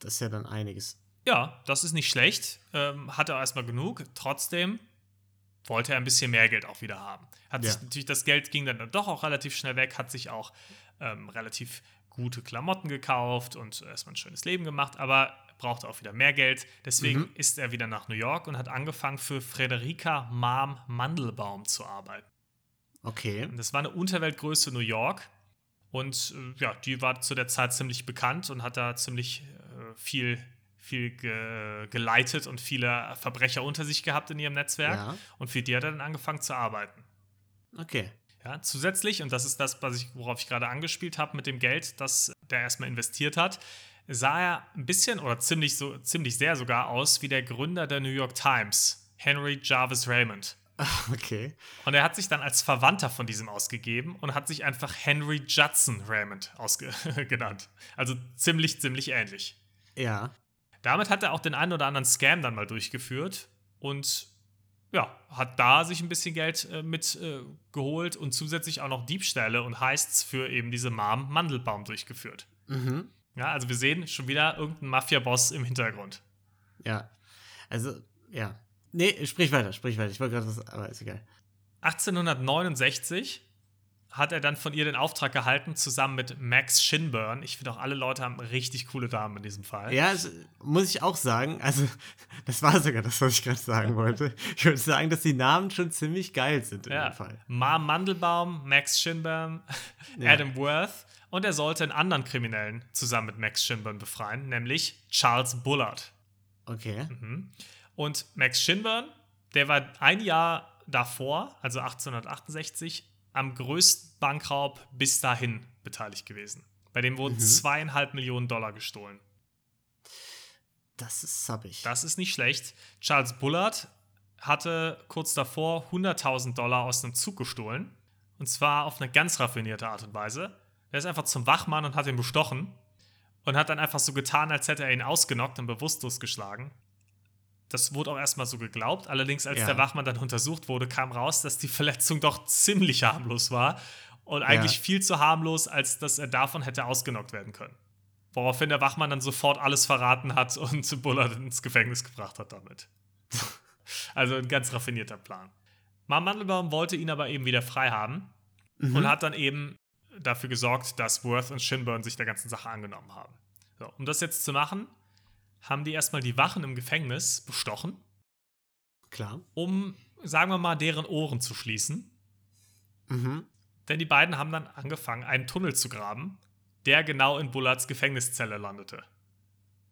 [SPEAKER 1] Das ist ja dann einiges.
[SPEAKER 2] Ja, das ist nicht schlecht. Ähm, hat er erstmal genug. Trotzdem wollte er ein bisschen mehr Geld auch wieder haben. Hat ja. sich natürlich das Geld ging dann doch auch relativ schnell weg, hat sich auch ähm, relativ gute Klamotten gekauft und erstmal ein schönes Leben gemacht, aber brauchte auch wieder mehr Geld. Deswegen mhm. ist er wieder nach New York und hat angefangen für Frederica Marm Mandelbaum zu arbeiten.
[SPEAKER 1] Okay.
[SPEAKER 2] Das war eine Unterweltgröße New York und äh, ja, die war zu der Zeit ziemlich bekannt und hat da ziemlich äh, viel viel ge geleitet und viele Verbrecher unter sich gehabt in ihrem Netzwerk. Ja. Und für die hat er dann angefangen zu arbeiten.
[SPEAKER 1] Okay.
[SPEAKER 2] Ja, zusätzlich, und das ist das, was ich, worauf ich gerade angespielt habe mit dem Geld, das der erstmal investiert hat, sah er ein bisschen oder ziemlich, so, ziemlich sehr sogar aus wie der Gründer der New York Times, Henry Jarvis Raymond.
[SPEAKER 1] Okay.
[SPEAKER 2] Und er hat sich dann als Verwandter von diesem ausgegeben und hat sich einfach Henry Judson Raymond genannt. Also ziemlich, ziemlich ähnlich.
[SPEAKER 1] Ja.
[SPEAKER 2] Damit hat er auch den einen oder anderen Scam dann mal durchgeführt und ja, hat da sich ein bisschen Geld äh, mit äh, und zusätzlich auch noch Diebstähle und Heists für eben diese Mom Mandelbaum durchgeführt.
[SPEAKER 1] Mhm.
[SPEAKER 2] Ja, also wir sehen schon wieder irgendeinen Mafia-Boss im Hintergrund.
[SPEAKER 1] Ja, also, ja. Nee, sprich weiter, sprich weiter. Ich wollte gerade was, aber ist egal.
[SPEAKER 2] 1869 hat er dann von ihr den Auftrag gehalten, zusammen mit Max Shinburn. Ich finde auch, alle Leute haben richtig coole Damen in diesem Fall.
[SPEAKER 1] Ja, muss ich auch sagen. Also, das war sogar das, was ich gerade sagen wollte. Ich würde sagen, dass die Namen schon ziemlich geil sind in ja. dem Fall.
[SPEAKER 2] Mom Mandelbaum, Max Shinburn, ja. Adam Worth. Und er sollte einen anderen Kriminellen zusammen mit Max Shinburn befreien, nämlich Charles Bullard.
[SPEAKER 1] Okay.
[SPEAKER 2] Mhm. Und Max Shinburn, der war ein Jahr davor, also 1868, am größten Bankraub bis dahin beteiligt gewesen. Bei dem wurden mhm. zweieinhalb Millionen Dollar gestohlen.
[SPEAKER 1] Das ist sabbig.
[SPEAKER 2] Das ist nicht schlecht. Charles Bullard hatte kurz davor 100.000 Dollar aus einem Zug gestohlen. Und zwar auf eine ganz raffinierte Art und Weise. Er ist einfach zum Wachmann und hat ihn bestochen. Und hat dann einfach so getan, als hätte er ihn ausgenockt und bewusstlos geschlagen. Das wurde auch erstmal so geglaubt. Allerdings, als ja. der Wachmann dann untersucht wurde, kam raus, dass die Verletzung doch ziemlich harmlos war. Und eigentlich ja. viel zu harmlos, als dass er davon hätte ausgenockt werden können. Woraufhin der Wachmann dann sofort alles verraten hat und Bullard ins Gefängnis gebracht hat damit. also ein ganz raffinierter Plan. Mar Mandelbaum wollte ihn aber eben wieder frei haben mhm. und hat dann eben dafür gesorgt, dass Worth und Shinburn sich der ganzen Sache angenommen haben. So, um das jetzt zu machen, haben die erstmal die Wachen im Gefängnis bestochen.
[SPEAKER 1] Klar.
[SPEAKER 2] Um, sagen wir mal, deren Ohren zu schließen.
[SPEAKER 1] Mhm.
[SPEAKER 2] Denn die beiden haben dann angefangen, einen Tunnel zu graben, der genau in Bullards Gefängniszelle landete.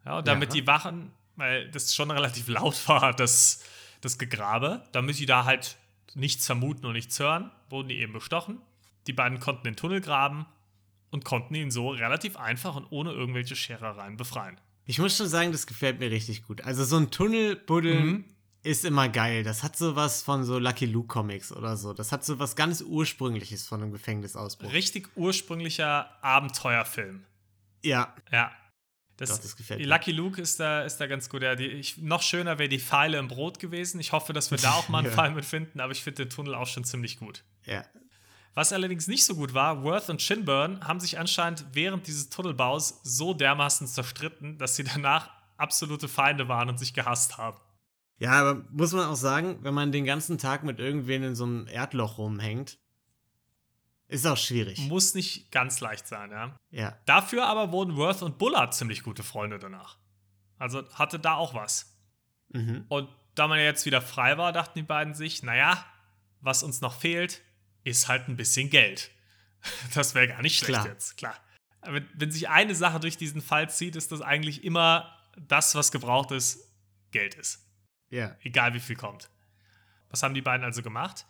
[SPEAKER 2] Ja, und damit ja. die Wachen, weil das schon relativ laut war, das, das Gegrabe, damit die da halt nichts vermuten und nichts hören, wurden die eben bestochen. Die beiden konnten den Tunnel graben und konnten ihn so relativ einfach und ohne irgendwelche Scherereien befreien.
[SPEAKER 1] Ich muss schon sagen, das gefällt mir richtig gut. Also so ein Tunnelbuddeln mhm. ist immer geil. Das hat so was von so Lucky Luke Comics oder so. Das hat so was ganz Ursprüngliches von einem Gefängnisausbruch.
[SPEAKER 2] Richtig ursprünglicher Abenteuerfilm.
[SPEAKER 1] Ja.
[SPEAKER 2] Ja. Das, Doch, das gefällt mir. Lucky Luke ist da, ist da ganz gut. Ja, die, ich, noch schöner wäre die Pfeile im Brot gewesen. Ich hoffe, dass wir da auch mal einen ja. Pfeil mit finden, aber ich finde den Tunnel auch schon ziemlich gut.
[SPEAKER 1] Ja,
[SPEAKER 2] was allerdings nicht so gut war, Worth und Shinburn haben sich anscheinend während dieses Tunnelbaus so dermaßen zerstritten, dass sie danach absolute Feinde waren und sich gehasst haben.
[SPEAKER 1] Ja, aber muss man auch sagen, wenn man den ganzen Tag mit irgendwen in so einem Erdloch rumhängt, ist auch schwierig.
[SPEAKER 2] Muss nicht ganz leicht sein, ja.
[SPEAKER 1] Ja.
[SPEAKER 2] Dafür aber wurden Worth und Bullard ziemlich gute Freunde danach. Also hatte da auch was.
[SPEAKER 1] Mhm.
[SPEAKER 2] Und da man ja jetzt wieder frei war, dachten die beiden sich, naja, was uns noch fehlt, ist halt ein bisschen Geld. Das wäre gar nicht schlecht Klar. jetzt, klar. Aber wenn sich eine Sache durch diesen Fall zieht, ist das eigentlich immer das, was gebraucht ist, Geld ist.
[SPEAKER 1] Ja.
[SPEAKER 2] Egal wie viel kommt. Was haben die beiden also gemacht?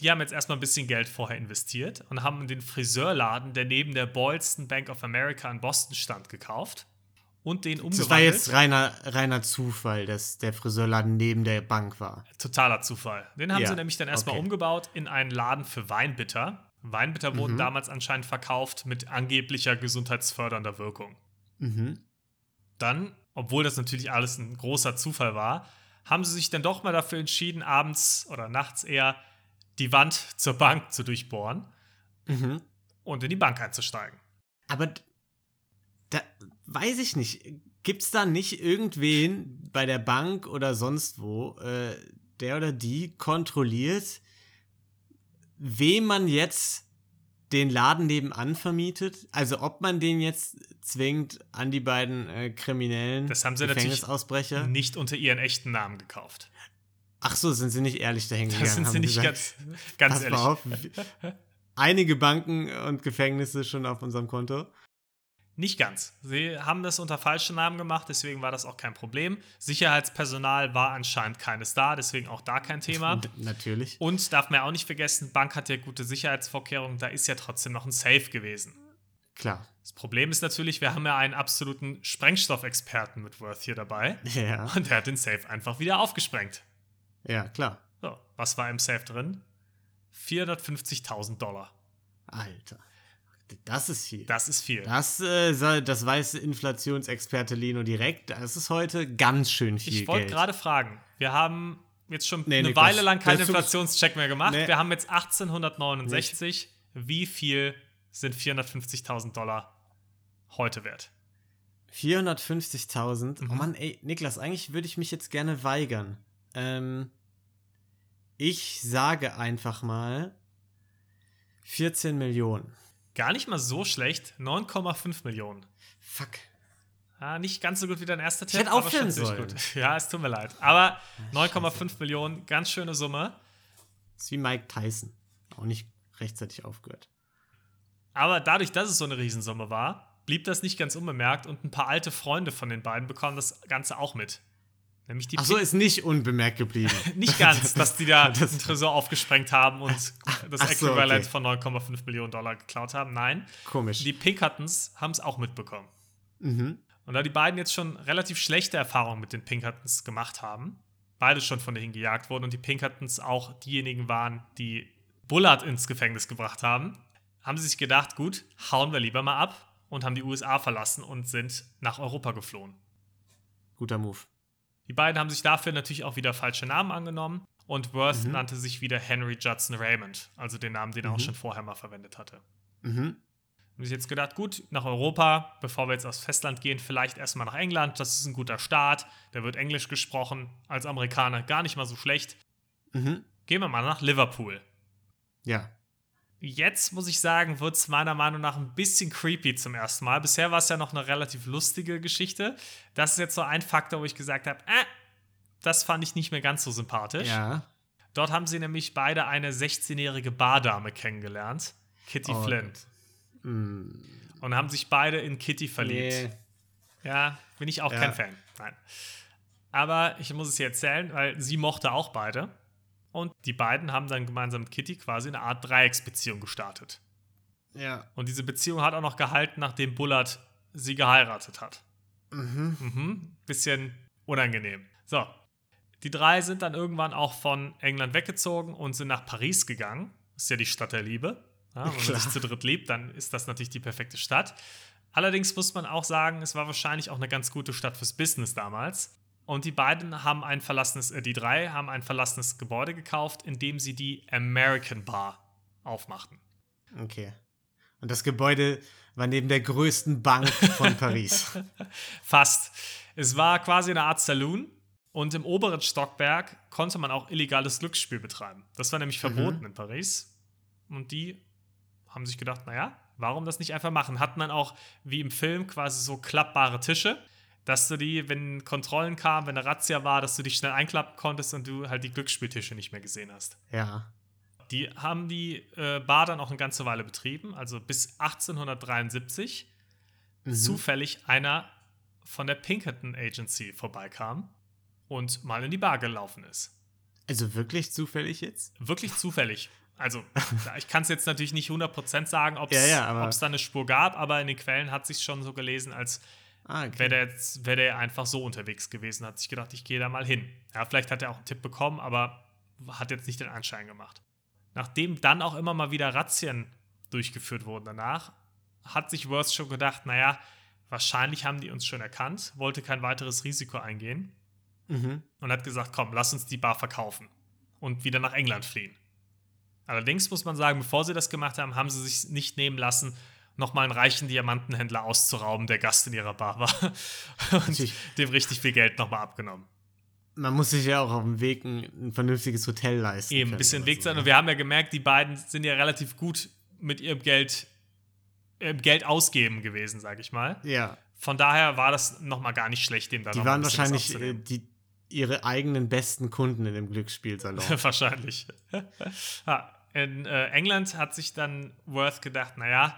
[SPEAKER 2] Die haben jetzt erstmal ein bisschen Geld vorher investiert und haben den Friseurladen, der neben der Boylston Bank of America in Boston stand, gekauft und den umgewandelt. Das
[SPEAKER 1] war jetzt reiner, reiner Zufall, dass der Friseurladen neben der Bank war.
[SPEAKER 2] Totaler Zufall. Den haben ja, sie nämlich dann erstmal okay. umgebaut in einen Laden für Weinbitter. Weinbitter mhm. wurden damals anscheinend verkauft mit angeblicher gesundheitsfördernder Wirkung.
[SPEAKER 1] Mhm.
[SPEAKER 2] Dann, obwohl das natürlich alles ein großer Zufall war, haben sie sich dann doch mal dafür entschieden, abends oder nachts eher die Wand zur Bank zu durchbohren
[SPEAKER 1] mhm.
[SPEAKER 2] und in die Bank einzusteigen.
[SPEAKER 1] Aber da weiß ich nicht. Gibt es da nicht irgendwen bei der Bank oder sonst wo, äh, der oder die kontrolliert, wem man jetzt den Laden nebenan vermietet? Also ob man den jetzt zwingt an die beiden äh, kriminellen
[SPEAKER 2] das haben sie Gefängnisausbrecher? nicht unter ihren echten Namen gekauft.
[SPEAKER 1] Ach so, sind sie nicht ehrlich dahin
[SPEAKER 2] gegangen? Das sind sie nicht gesagt, ganz, ganz ehrlich. Auf,
[SPEAKER 1] einige Banken und Gefängnisse schon auf unserem Konto.
[SPEAKER 2] Nicht ganz. Sie haben das unter falschen Namen gemacht, deswegen war das auch kein Problem. Sicherheitspersonal war anscheinend keines da, deswegen auch da kein Thema.
[SPEAKER 1] Natürlich.
[SPEAKER 2] Und darf man ja auch nicht vergessen, Bank hat ja gute Sicherheitsvorkehrungen, da ist ja trotzdem noch ein Safe gewesen.
[SPEAKER 1] Klar.
[SPEAKER 2] Das Problem ist natürlich, wir haben ja einen absoluten Sprengstoffexperten mit Worth hier dabei.
[SPEAKER 1] Ja.
[SPEAKER 2] Und der hat den Safe einfach wieder aufgesprengt.
[SPEAKER 1] Ja, klar.
[SPEAKER 2] So, was war im Safe drin? 450.000 Dollar.
[SPEAKER 1] Alter. Das ist viel.
[SPEAKER 2] Das ist viel.
[SPEAKER 1] Das, äh, das weiß Inflationsexperte Lino direkt. Das ist heute ganz schön viel.
[SPEAKER 2] Ich wollte gerade fragen. Wir haben jetzt schon nee, eine Niklas, Weile lang keinen Inflationscheck mehr gemacht. Nee. Wir haben jetzt 1869. Nicht. Wie viel sind 450.000 Dollar heute wert?
[SPEAKER 1] 450.000? Mhm. Oh Mann, ey, Niklas, eigentlich würde ich mich jetzt gerne weigern. Ähm, ich sage einfach mal 14 Millionen.
[SPEAKER 2] Gar nicht mal so schlecht. 9,5 Millionen.
[SPEAKER 1] Fuck.
[SPEAKER 2] Ah, nicht ganz so gut wie dein erster Tipp.
[SPEAKER 1] Ich hätte aufhören sollen.
[SPEAKER 2] Gut. Ja, es tut mir leid. Aber 9,5 Millionen, ganz schöne Summe.
[SPEAKER 1] Das ist wie Mike Tyson. Auch nicht rechtzeitig aufgehört.
[SPEAKER 2] Aber dadurch, dass es so eine Riesensumme war, blieb das nicht ganz unbemerkt und ein paar alte Freunde von den beiden bekommen das Ganze auch mit.
[SPEAKER 1] Nämlich die Ach so, ist nicht unbemerkt geblieben.
[SPEAKER 2] nicht ganz, dass die da das Tresor aufgesprengt haben und das Ach Äquivalent so, okay. von 9,5 Millionen Dollar geklaut haben. Nein.
[SPEAKER 1] Komisch.
[SPEAKER 2] Die Pinkertons haben es auch mitbekommen.
[SPEAKER 1] Mhm.
[SPEAKER 2] Und da die beiden jetzt schon relativ schlechte Erfahrungen mit den Pinkertons gemacht haben, beide schon von denen gejagt wurden und die Pinkertons auch diejenigen waren, die Bullard ins Gefängnis gebracht haben, haben sie sich gedacht, gut, hauen wir lieber mal ab und haben die USA verlassen und sind nach Europa geflohen.
[SPEAKER 1] Guter Move.
[SPEAKER 2] Die beiden haben sich dafür natürlich auch wieder falsche Namen angenommen und Worth mhm. nannte sich wieder Henry Judson Raymond, also den Namen, den er mhm. auch schon vorher mal verwendet hatte.
[SPEAKER 1] Mhm.
[SPEAKER 2] Haben sich jetzt gedacht, gut, nach Europa, bevor wir jetzt aufs Festland gehen, vielleicht erstmal nach England, das ist ein guter Start, da wird Englisch gesprochen, als Amerikaner gar nicht mal so schlecht.
[SPEAKER 1] Mhm.
[SPEAKER 2] Gehen wir mal nach Liverpool.
[SPEAKER 1] Ja.
[SPEAKER 2] Jetzt muss ich sagen, wird es meiner Meinung nach ein bisschen creepy zum ersten Mal. Bisher war es ja noch eine relativ lustige Geschichte. Das ist jetzt so ein Faktor, wo ich gesagt habe, äh, das fand ich nicht mehr ganz so sympathisch.
[SPEAKER 1] Ja.
[SPEAKER 2] Dort haben sie nämlich beide eine 16-jährige Bardame kennengelernt, Kitty oh, Flynn.
[SPEAKER 1] Mm.
[SPEAKER 2] Und haben sich beide in Kitty verliebt. Nee. Ja, bin ich auch ja. kein Fan. Nein. Aber ich muss es dir erzählen, weil sie mochte auch beide. Und die beiden haben dann gemeinsam mit Kitty quasi eine Art Dreiecksbeziehung gestartet.
[SPEAKER 1] Ja.
[SPEAKER 2] Und diese Beziehung hat auch noch gehalten, nachdem Bullard sie geheiratet hat.
[SPEAKER 1] Mhm.
[SPEAKER 2] Mhm. Bisschen unangenehm. So. Die drei sind dann irgendwann auch von England weggezogen und sind nach Paris gegangen. Ist ja die Stadt der Liebe. Ja, wenn man sich zu dritt liebt, dann ist das natürlich die perfekte Stadt. Allerdings muss man auch sagen, es war wahrscheinlich auch eine ganz gute Stadt fürs Business damals. Und die beiden haben ein verlassenes, äh, die drei haben ein verlassenes Gebäude gekauft, in dem sie die American Bar aufmachten.
[SPEAKER 1] Okay. Und das Gebäude war neben der größten Bank von Paris.
[SPEAKER 2] Fast. Es war quasi eine Art Saloon und im oberen Stockwerk konnte man auch illegales Glücksspiel betreiben. Das war nämlich verboten mhm. in Paris. Und die haben sich gedacht, naja, warum das nicht einfach machen? Hatten dann auch wie im Film quasi so klappbare Tische dass du die, wenn Kontrollen kamen, wenn eine Razzia war, dass du dich schnell einklappen konntest und du halt die Glücksspieltische nicht mehr gesehen hast.
[SPEAKER 1] Ja.
[SPEAKER 2] Die haben die äh, Bar dann auch eine ganze Weile betrieben, also bis 1873 mhm. zufällig einer von der Pinkerton Agency vorbeikam und mal in die Bar gelaufen ist.
[SPEAKER 1] Also wirklich zufällig jetzt?
[SPEAKER 2] Wirklich zufällig. Also, ich kann es jetzt natürlich nicht 100% sagen, ob es ja, ja, da eine Spur gab, aber in den Quellen hat sich schon so gelesen, als ah, okay. wäre der, wär der einfach so unterwegs gewesen, hat sich gedacht, ich gehe da mal hin. Ja, vielleicht hat er auch einen Tipp bekommen, aber hat jetzt nicht den Anschein gemacht. Nachdem dann auch immer mal wieder Razzien durchgeführt wurden danach, hat sich Worth schon gedacht, naja, wahrscheinlich haben die uns schon erkannt, wollte kein weiteres Risiko eingehen mhm. und hat gesagt, komm, lass uns die Bar verkaufen und wieder nach England fliehen. Allerdings muss man sagen, bevor sie das gemacht haben, haben sie sich nicht nehmen lassen, nochmal einen reichen Diamantenhändler auszurauben, der Gast in ihrer Bar war und dem richtig viel Geld nochmal abgenommen.
[SPEAKER 1] Man muss sich ja auch auf dem Weg ein, ein vernünftiges Hotel leisten.
[SPEAKER 2] Eben, ein bisschen Weg sein. Ne? Und wir haben ja gemerkt, die beiden sind ja relativ gut mit ihrem Geld, äh, Geld ausgeben gewesen, sag ich mal.
[SPEAKER 1] Ja.
[SPEAKER 2] Von daher war das nochmal gar nicht schlecht, dem
[SPEAKER 1] da Die waren wahrscheinlich äh, die, ihre eigenen besten Kunden in dem Glücksspielsalon.
[SPEAKER 2] wahrscheinlich. ja, in äh, England hat sich dann Worth gedacht, naja,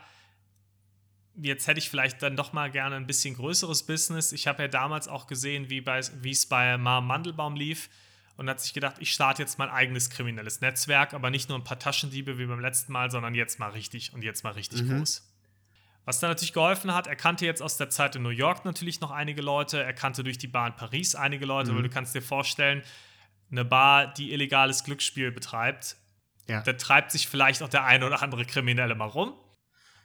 [SPEAKER 2] jetzt hätte ich vielleicht dann doch mal gerne ein bisschen größeres Business. Ich habe ja damals auch gesehen, wie es bei Mar Mandelbaum lief und hat sich gedacht, ich starte jetzt mein eigenes kriminelles Netzwerk, aber nicht nur ein paar Taschendiebe wie beim letzten Mal, sondern jetzt mal richtig und jetzt mal richtig mhm. groß. Was dann natürlich geholfen hat, er kannte jetzt aus der Zeit in New York natürlich noch einige Leute, er kannte durch die Bar in Paris einige Leute, mhm. weil du kannst dir vorstellen, eine Bar, die illegales Glücksspiel betreibt, ja. Da treibt sich vielleicht auch der eine oder andere Kriminelle mal rum.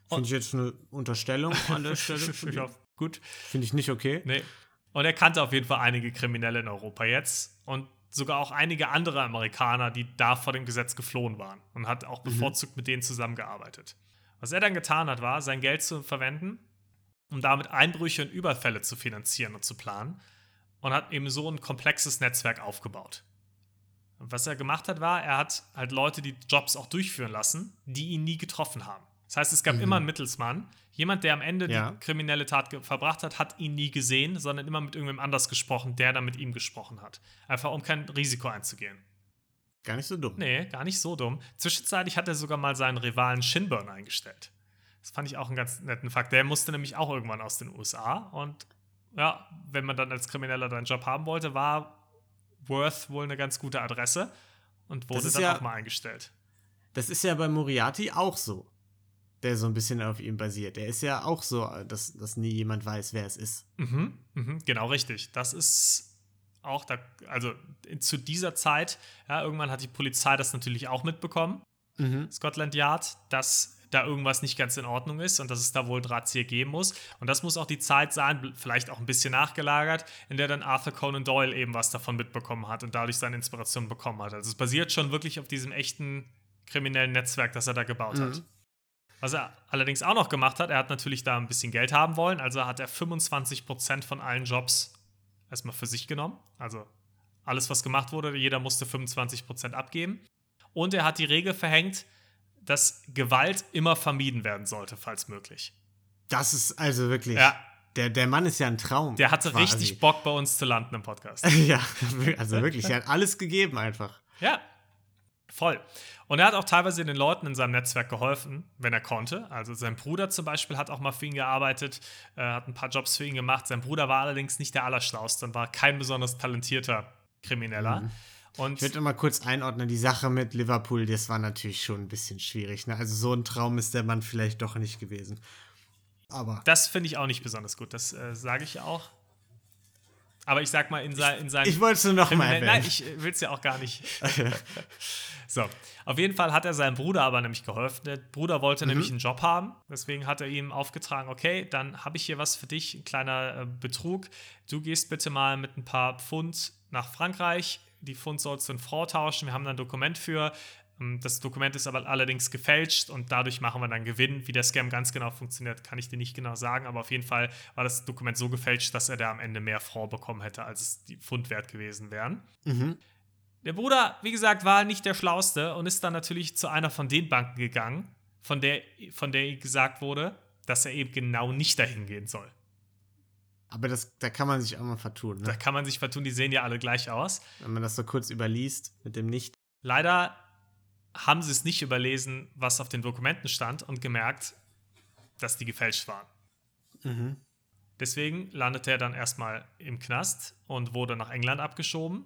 [SPEAKER 1] Finde ich jetzt eine Unterstellung an der Stelle.
[SPEAKER 2] ja, gut.
[SPEAKER 1] Finde ich nicht okay.
[SPEAKER 2] Nee. Und er kannte auf jeden Fall einige Kriminelle in Europa jetzt und sogar auch einige andere Amerikaner, die da vor dem Gesetz geflohen waren und hat auch mhm. bevorzugt mhm. mit denen zusammengearbeitet. Was er dann getan hat, war, sein Geld zu verwenden, um damit Einbrüche und Überfälle zu finanzieren und zu planen und hat eben so ein komplexes Netzwerk aufgebaut. Und was er gemacht hat, war, er hat halt Leute die Jobs auch durchführen lassen, die ihn nie getroffen haben. Das heißt, es gab mhm. immer einen Mittelsmann. Jemand, der am Ende ja. die kriminelle Tat verbracht hat, hat ihn nie gesehen, sondern immer mit irgendwem anders gesprochen, der dann mit ihm gesprochen hat. Einfach um kein Risiko einzugehen.
[SPEAKER 1] Gar nicht so dumm.
[SPEAKER 2] Nee, gar nicht so dumm. Zwischenzeitlich hat er sogar mal seinen Rivalen Shinburn eingestellt. Das fand ich auch einen ganz netten Fakt. Der musste nämlich auch irgendwann aus den USA. Und ja, wenn man dann als Krimineller deinen Job haben wollte, war Worth wohl eine ganz gute Adresse und wurde dann ja, auch mal eingestellt.
[SPEAKER 1] Das ist ja bei Moriarty auch so, der so ein bisschen auf ihm basiert. Der ist ja auch so, dass, dass nie jemand weiß, wer es ist.
[SPEAKER 2] Mhm, mhm, genau richtig. Das ist auch da, also zu dieser Zeit, ja, irgendwann hat die Polizei das natürlich auch mitbekommen. Mhm. Scotland Yard, dass da irgendwas nicht ganz in Ordnung ist und dass es da wohl Drahtzieher geben muss. Und das muss auch die Zeit sein, vielleicht auch ein bisschen nachgelagert, in der dann Arthur Conan Doyle eben was davon mitbekommen hat und dadurch seine Inspiration bekommen hat. Also es basiert schon wirklich auf diesem echten kriminellen Netzwerk, das er da gebaut mhm. hat. Was er allerdings auch noch gemacht hat, er hat natürlich da ein bisschen Geld haben wollen, also hat er 25% von allen Jobs erstmal für sich genommen. Also alles, was gemacht wurde, jeder musste 25% abgeben. Und er hat die Regel verhängt, dass Gewalt immer vermieden werden sollte, falls möglich.
[SPEAKER 1] Das ist also wirklich. Ja. Der, der Mann ist ja ein Traum.
[SPEAKER 2] Der hatte quasi. richtig Bock, bei uns zu landen im Podcast.
[SPEAKER 1] ja, also wirklich. Er hat alles gegeben einfach.
[SPEAKER 2] Ja, voll. Und er hat auch teilweise den Leuten in seinem Netzwerk geholfen, wenn er konnte. Also sein Bruder zum Beispiel hat auch mal für ihn gearbeitet, äh, hat ein paar Jobs für ihn gemacht. Sein Bruder war allerdings nicht der Allerschlauste und war kein besonders talentierter Krimineller. Mhm.
[SPEAKER 1] Und ich würde mal kurz einordnen, die Sache mit Liverpool, das war natürlich schon ein bisschen schwierig. Ne? Also so ein Traum ist der Mann vielleicht doch nicht gewesen. Aber.
[SPEAKER 2] Das finde ich auch nicht besonders gut, das äh, sage ich auch. Aber ich sag mal, in, sein, in seinem.
[SPEAKER 1] Ich wollte es nur noch mal erwähnen.
[SPEAKER 2] Nein, ich will es ja auch gar nicht. so, auf jeden Fall hat er seinem Bruder aber nämlich geholfen. Der Bruder wollte mhm. nämlich einen Job haben. Deswegen hat er ihm aufgetragen: Okay, dann habe ich hier was für dich, ein kleiner äh, Betrug. Du gehst bitte mal mit ein paar Pfund nach Frankreich, die Pfund sollst du in Frau tauschen. Wir haben da ein Dokument für. Ähm, das Dokument ist aber allerdings gefälscht und dadurch machen wir dann Gewinn. Wie der Scam ganz genau funktioniert, kann ich dir nicht genau sagen, aber auf jeden Fall war das Dokument so gefälscht, dass er da am Ende mehr Frau bekommen hätte, als es die Pfund wert gewesen wären. Mhm. Der Bruder, wie gesagt, war nicht der Schlauste und ist dann natürlich zu einer von den Banken gegangen, von der, von der gesagt wurde, dass er eben genau nicht dahin gehen soll.
[SPEAKER 1] Aber das, da kann man sich auch mal vertun. Ne?
[SPEAKER 2] Da kann man sich vertun, die sehen ja alle gleich aus.
[SPEAKER 1] Wenn man das so kurz überliest mit dem Nicht.
[SPEAKER 2] Leider haben sie es nicht überlesen, was auf den Dokumenten stand und gemerkt, dass die gefälscht waren. Mhm. Deswegen landete er dann erstmal im Knast und wurde nach England abgeschoben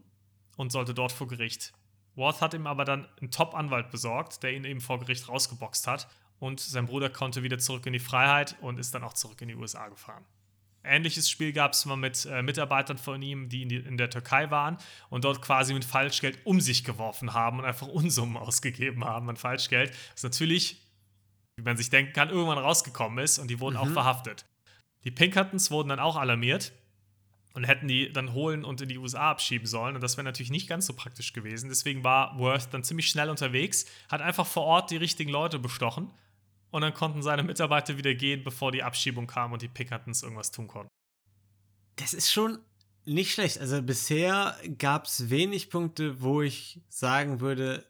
[SPEAKER 2] und sollte dort vor Gericht. Worth hat ihm aber dann einen Top-Anwalt besorgt, der ihn eben vor Gericht rausgeboxt hat und sein Bruder konnte wieder zurück in die Freiheit und ist dann auch zurück in die USA gefahren. Ähnliches Spiel gab es mal mit äh, Mitarbeitern von ihm, die in, die in, der Türkei waren und dort quasi mit Falschgeld um sich geworfen haben und einfach Unsummen ausgegeben haben an Falschgeld. Das natürlich, wie man sich denken kann, irgendwann rausgekommen ist und die wurden mhm. auch verhaftet. Die Pinkertons wurden dann auch alarmiert und hätten die dann holen und in die USA abschieben sollen. Und das wäre natürlich nicht ganz so praktisch gewesen. Deswegen war Worth dann ziemlich schnell unterwegs, hat einfach vor Ort die richtigen Leute bestochen und dann konnten seine Mitarbeiter wieder gehen, bevor die Abschiebung kam und die Pinkertons irgendwas tun konnten.
[SPEAKER 1] Das ist schon nicht schlecht. Also bisher gab es wenig Punkte, wo ich sagen würde,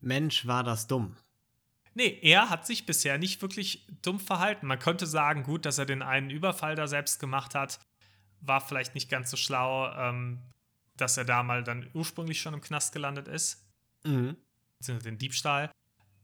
[SPEAKER 1] Mensch, war das dumm.
[SPEAKER 2] Nee, er hat sich bisher nicht wirklich dumm verhalten. Man könnte sagen, gut, dass er den einen Überfall da selbst gemacht hat, war vielleicht nicht ganz so schlau, ähm, dass er da mal dann ursprünglich schon im Knast gelandet ist. Mhm. Den Diebstahl.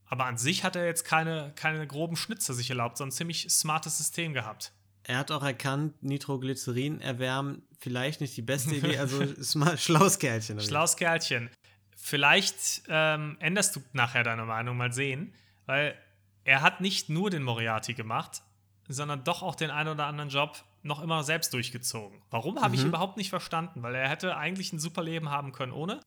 [SPEAKER 2] Aber an sich hat er jetzt keine, keine groben Schnitzer sich erlaubt, sondern ein ziemlich smartes System gehabt.
[SPEAKER 1] Er hat auch erkannt, Nitroglycerin erwärmen vielleicht nicht die beste Idee, also ist mal schlaues Kerlchen.
[SPEAKER 2] Schlaues Kerlchen. Vielleicht ähm, änderst du nachher deine Meinung, mal sehen, weil er hat nicht nur den Moriarty gemacht, sondern doch auch den einen oder anderen Job noch immer selbst durchgezogen. Warum, habe mhm. ich überhaupt nicht verstanden, weil er hätte eigentlich ein super Leben haben können ohne.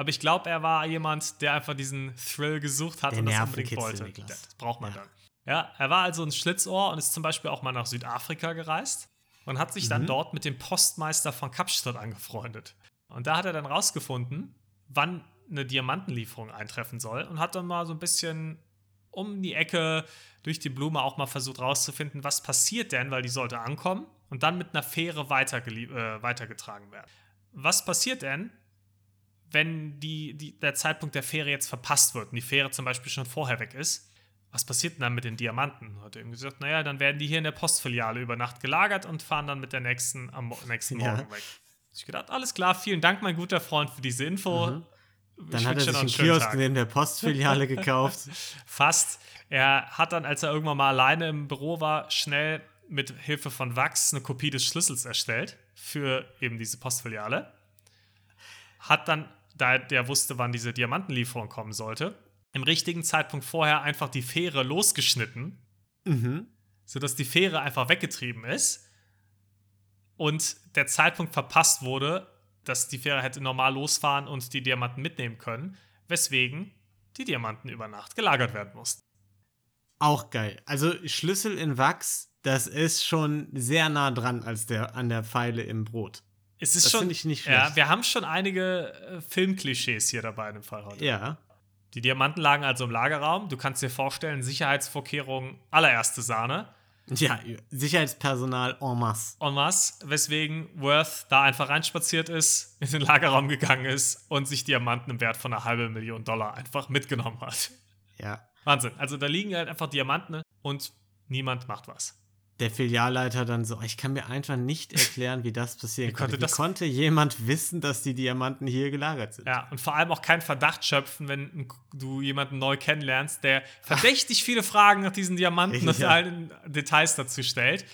[SPEAKER 2] Aber ich glaube, er war jemand, der einfach diesen Thrill gesucht hat der und das unbedingt wollte. Das braucht man ja. dann. Ja, er war also ein Schlitzohr und ist zum Beispiel auch mal nach Südafrika gereist und hat sich mhm. dann dort mit dem Postmeister von Kapstadt angefreundet. Und da hat er dann rausgefunden, wann eine Diamantenlieferung eintreffen soll und hat dann mal so ein bisschen um die Ecke durch die Blume auch mal versucht rauszufinden, was passiert denn, weil die sollte ankommen und dann mit einer Fähre äh, weitergetragen werden. Was passiert denn, wenn die, die, der Zeitpunkt der Fähre jetzt verpasst wird und die Fähre zum Beispiel schon vorher weg ist, was passiert denn dann mit den Diamanten? Hat er ihm gesagt, naja, dann werden die hier in der Postfiliale über Nacht gelagert und fahren dann mit der nächsten am nächsten Morgen ja. weg. Ich gedacht, alles klar, vielen Dank, mein guter Freund, für diese Info. Mhm.
[SPEAKER 1] Dann hat er sich einen Kiosk neben der Postfiliale gekauft.
[SPEAKER 2] Fast. Er hat dann, als er irgendwann mal alleine im Büro war, schnell mit Hilfe von Wachs eine Kopie des Schlüssels erstellt für eben diese Postfiliale. Hat dann da der wusste, wann diese Diamantenlieferung kommen sollte, im richtigen Zeitpunkt vorher einfach die Fähre losgeschnitten, mhm. sodass die Fähre einfach weggetrieben ist und der Zeitpunkt verpasst wurde, dass die Fähre hätte normal losfahren und die Diamanten mitnehmen können, weswegen die Diamanten über Nacht gelagert werden mussten.
[SPEAKER 1] Auch geil. Also Schlüssel in Wachs, das ist schon sehr nah dran als der, an der Pfeile im Brot.
[SPEAKER 2] Es ist das schon. Ich nicht schlecht. Ja, wir haben schon einige äh, Filmklischees hier dabei in dem Fall heute.
[SPEAKER 1] Ja.
[SPEAKER 2] Die Diamanten lagen also im Lagerraum. Du kannst dir vorstellen, Sicherheitsvorkehrungen allererste Sahne.
[SPEAKER 1] Ja, Sicherheitspersonal en masse.
[SPEAKER 2] En masse, weswegen Worth da einfach reinspaziert ist, in den Lagerraum gegangen ist und sich Diamanten im Wert von einer halben Million Dollar einfach mitgenommen hat.
[SPEAKER 1] Ja.
[SPEAKER 2] Wahnsinn. Also da liegen halt einfach Diamanten und niemand macht was
[SPEAKER 1] der Filialleiter dann so, ich kann mir einfach nicht erklären, wie das passieren konnte. Wie konnte jemand wissen, dass die Diamanten hier gelagert sind?
[SPEAKER 2] Ja, und vor allem auch keinen Verdacht schöpfen, wenn du jemanden neu kennenlernst, der verdächtig viele Fragen nach diesen Diamanten und allen Details dazu stellt.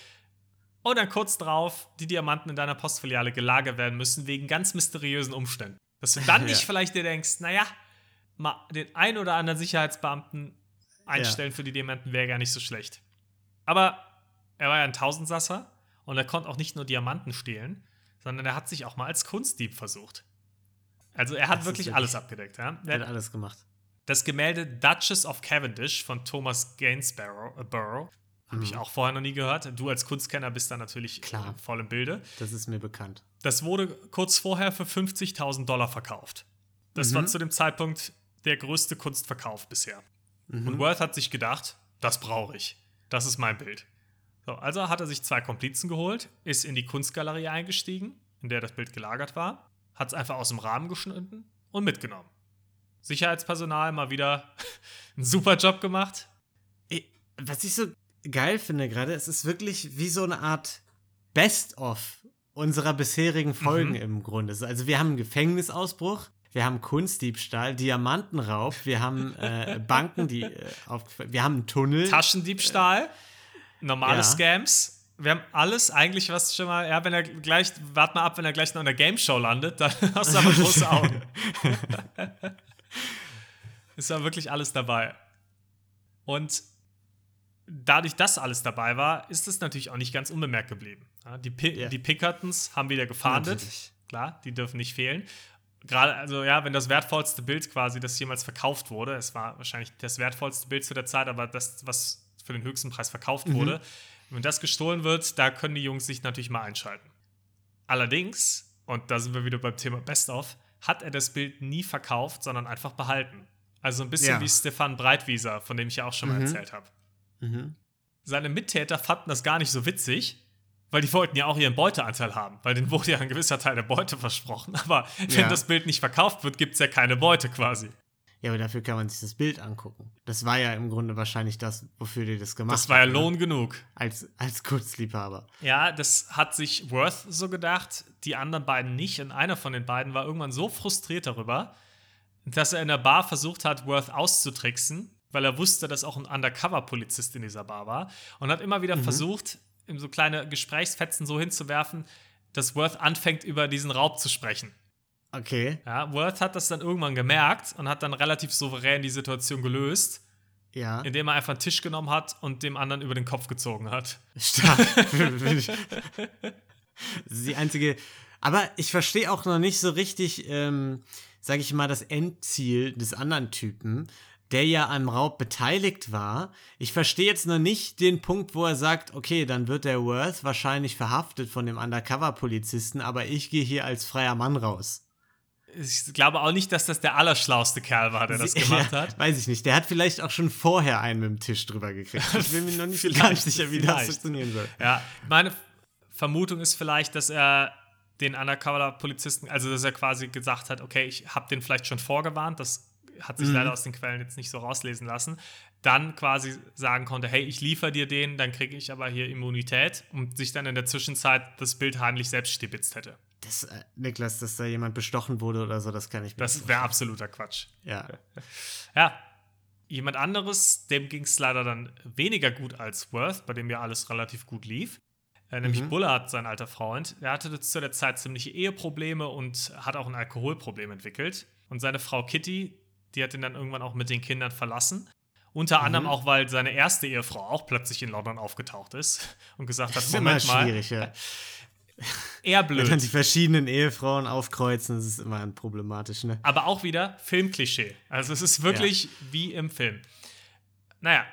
[SPEAKER 2] Und dann kurz drauf die Diamanten in deiner Postfiliale gelagert werden müssen, wegen ganz mysteriösen Umständen. Dass du dann nicht vielleicht dir denkst, naja, mal den ein oder anderen Sicherheitsbeamten einstellen ja. für die Diamanten wäre gar nicht so schlecht. Aber er war ja ein Tausendsasser und er konnte auch nicht nur Diamanten stehlen, sondern er hat sich auch mal als Kunstdieb versucht. Also er hat wirklich, wirklich alles abgedeckt. Ja?
[SPEAKER 1] Er hat alles gemacht.
[SPEAKER 2] Das Gemälde Duchess of Cavendish von Thomas Gainsborough äh, habe ich mhm. auch vorher noch nie gehört. Du als Kunstkenner bist da natürlich Klar. voll im Bilde.
[SPEAKER 1] Das ist mir bekannt.
[SPEAKER 2] Das wurde kurz vorher für 50.000 Dollar verkauft. Das mhm. war zu dem Zeitpunkt der größte Kunstverkauf bisher. Mhm. Und Worth hat sich gedacht, das brauche ich. Das ist mein Bild. So, also hat er sich zwei Komplizen geholt, ist in die Kunstgalerie eingestiegen, in der das Bild gelagert war, hat es einfach aus dem Rahmen geschnitten und mitgenommen. Sicherheitspersonal mal wieder einen super Job gemacht.
[SPEAKER 1] Was ich so geil finde gerade, es ist wirklich wie so eine Art Best-of unserer bisherigen Folgen mhm. im Grunde. Also wir haben einen Gefängnisausbruch, wir haben Kunstdiebstahl, Diamantenraub, wir haben äh, Banken, die äh, auf, wir haben einen Tunnel.
[SPEAKER 2] Taschendiebstahl, normale ja. Scams. Wir haben alles eigentlich, was schon mal, ja, wenn er gleich, wart mal ab, wenn er gleich noch in der Game Show landet, dann hast du aber große Augen. Ist ja wirklich alles dabei. Und dadurch, dass alles dabei war, ist es natürlich auch nicht ganz unbemerkt geblieben. Die, Pi yeah. die Pickertons haben wieder gefahndet. Klar, die dürfen nicht fehlen. Gerade, also ja, wenn das wertvollste Bild quasi, das jemals verkauft wurde, es war wahrscheinlich das wertvollste Bild zu der Zeit, aber das, was für den höchsten Preis verkauft mhm. wurde, wenn das gestohlen wird, da können die Jungs sich natürlich mal einschalten. Allerdings, und da sind wir wieder beim Thema Best of, hat er das Bild nie verkauft, sondern einfach behalten. Also ein bisschen ja. wie Stefan Breitwieser, von dem ich ja auch schon mal mhm. erzählt habe. Mhm. Seine Mittäter fanden das gar nicht so witzig, weil die wollten ja auch ihren Beuteanteil haben, weil denen wurde ja ein gewisser Teil der Beute versprochen. Aber wenn ja. das Bild nicht verkauft wird, gibt es ja keine Beute quasi.
[SPEAKER 1] Ja, aber dafür kann man sich das Bild angucken. Das war ja im Grunde wahrscheinlich das, wofür die das gemacht haben.
[SPEAKER 2] Das war ja ne? Lohn genug.
[SPEAKER 1] Als, als Kunstliebhaber.
[SPEAKER 2] Ja, das hat sich Worth so gedacht, die anderen beiden nicht. Und einer von den beiden war irgendwann so frustriert darüber, dass er in der Bar versucht hat, Worth auszutricksen, weil er wusste, dass auch ein Undercover-Polizist in dieser Bar war. Und hat immer wieder mhm. versucht, ihm so kleine Gesprächsfetzen so hinzuwerfen, dass Worth anfängt, über diesen Raub zu sprechen.
[SPEAKER 1] Okay.
[SPEAKER 2] Ja, Worth hat das dann irgendwann gemerkt und hat dann relativ souverän die Situation gelöst.
[SPEAKER 1] Ja.
[SPEAKER 2] Indem er einfach einen Tisch genommen hat und dem anderen über den Kopf gezogen hat.
[SPEAKER 1] Stark. das ist die einzige. Aber ich verstehe auch noch nicht so richtig, ähm, sage ich mal, das Endziel des anderen Typen der ja am Raub beteiligt war. Ich verstehe jetzt noch nicht den Punkt, wo er sagt, okay, dann wird der Worth wahrscheinlich verhaftet von dem Undercover-Polizisten, aber ich gehe hier als freier Mann raus.
[SPEAKER 2] Ich glaube auch nicht, dass das der allerschlauste Kerl war, der das gemacht ja, hat.
[SPEAKER 1] Weiß ich nicht. Der hat vielleicht auch schon vorher einen mit dem Tisch drüber gekriegt. Ich bin mir noch nicht ganz sicher, wie vielleicht. das funktionieren soll.
[SPEAKER 2] Ja, meine Vermutung ist vielleicht, dass er den Undercover-Polizisten, also dass er quasi gesagt hat, okay, ich habe den vielleicht schon vorgewarnt, das hat sich mhm. leider aus den Quellen jetzt nicht so rauslesen lassen, dann quasi sagen konnte, hey, ich liefere dir den, dann kriege ich aber hier Immunität und sich dann in der Zwischenzeit das Bild heimlich selbst stibitzt hätte.
[SPEAKER 1] Das, äh, Niklas, dass da jemand bestochen wurde oder so, das kann ich
[SPEAKER 2] mir Das wäre absoluter Quatsch.
[SPEAKER 1] Ja.
[SPEAKER 2] ja. Jemand anderes, dem ging es leider dann weniger gut als Worth, bei dem ja alles relativ gut lief. Äh, nämlich mhm. Bullard, sein alter Freund. Der hatte zu der Zeit ziemliche Eheprobleme und hat auch ein Alkoholproblem entwickelt. Und seine Frau Kitty, die hat ihn dann irgendwann auch mit den Kindern verlassen. Unter mhm. anderem auch, weil seine erste Ehefrau auch plötzlich in London aufgetaucht ist und gesagt hat, das
[SPEAKER 1] ist Moment mal. Ja.
[SPEAKER 2] Eher blöd. Wenn dann
[SPEAKER 1] die verschiedenen Ehefrauen aufkreuzen, das ist immer problematisch, ne?
[SPEAKER 2] Aber auch wieder Filmklischee. Also es ist wirklich ja. wie im Film. Naja,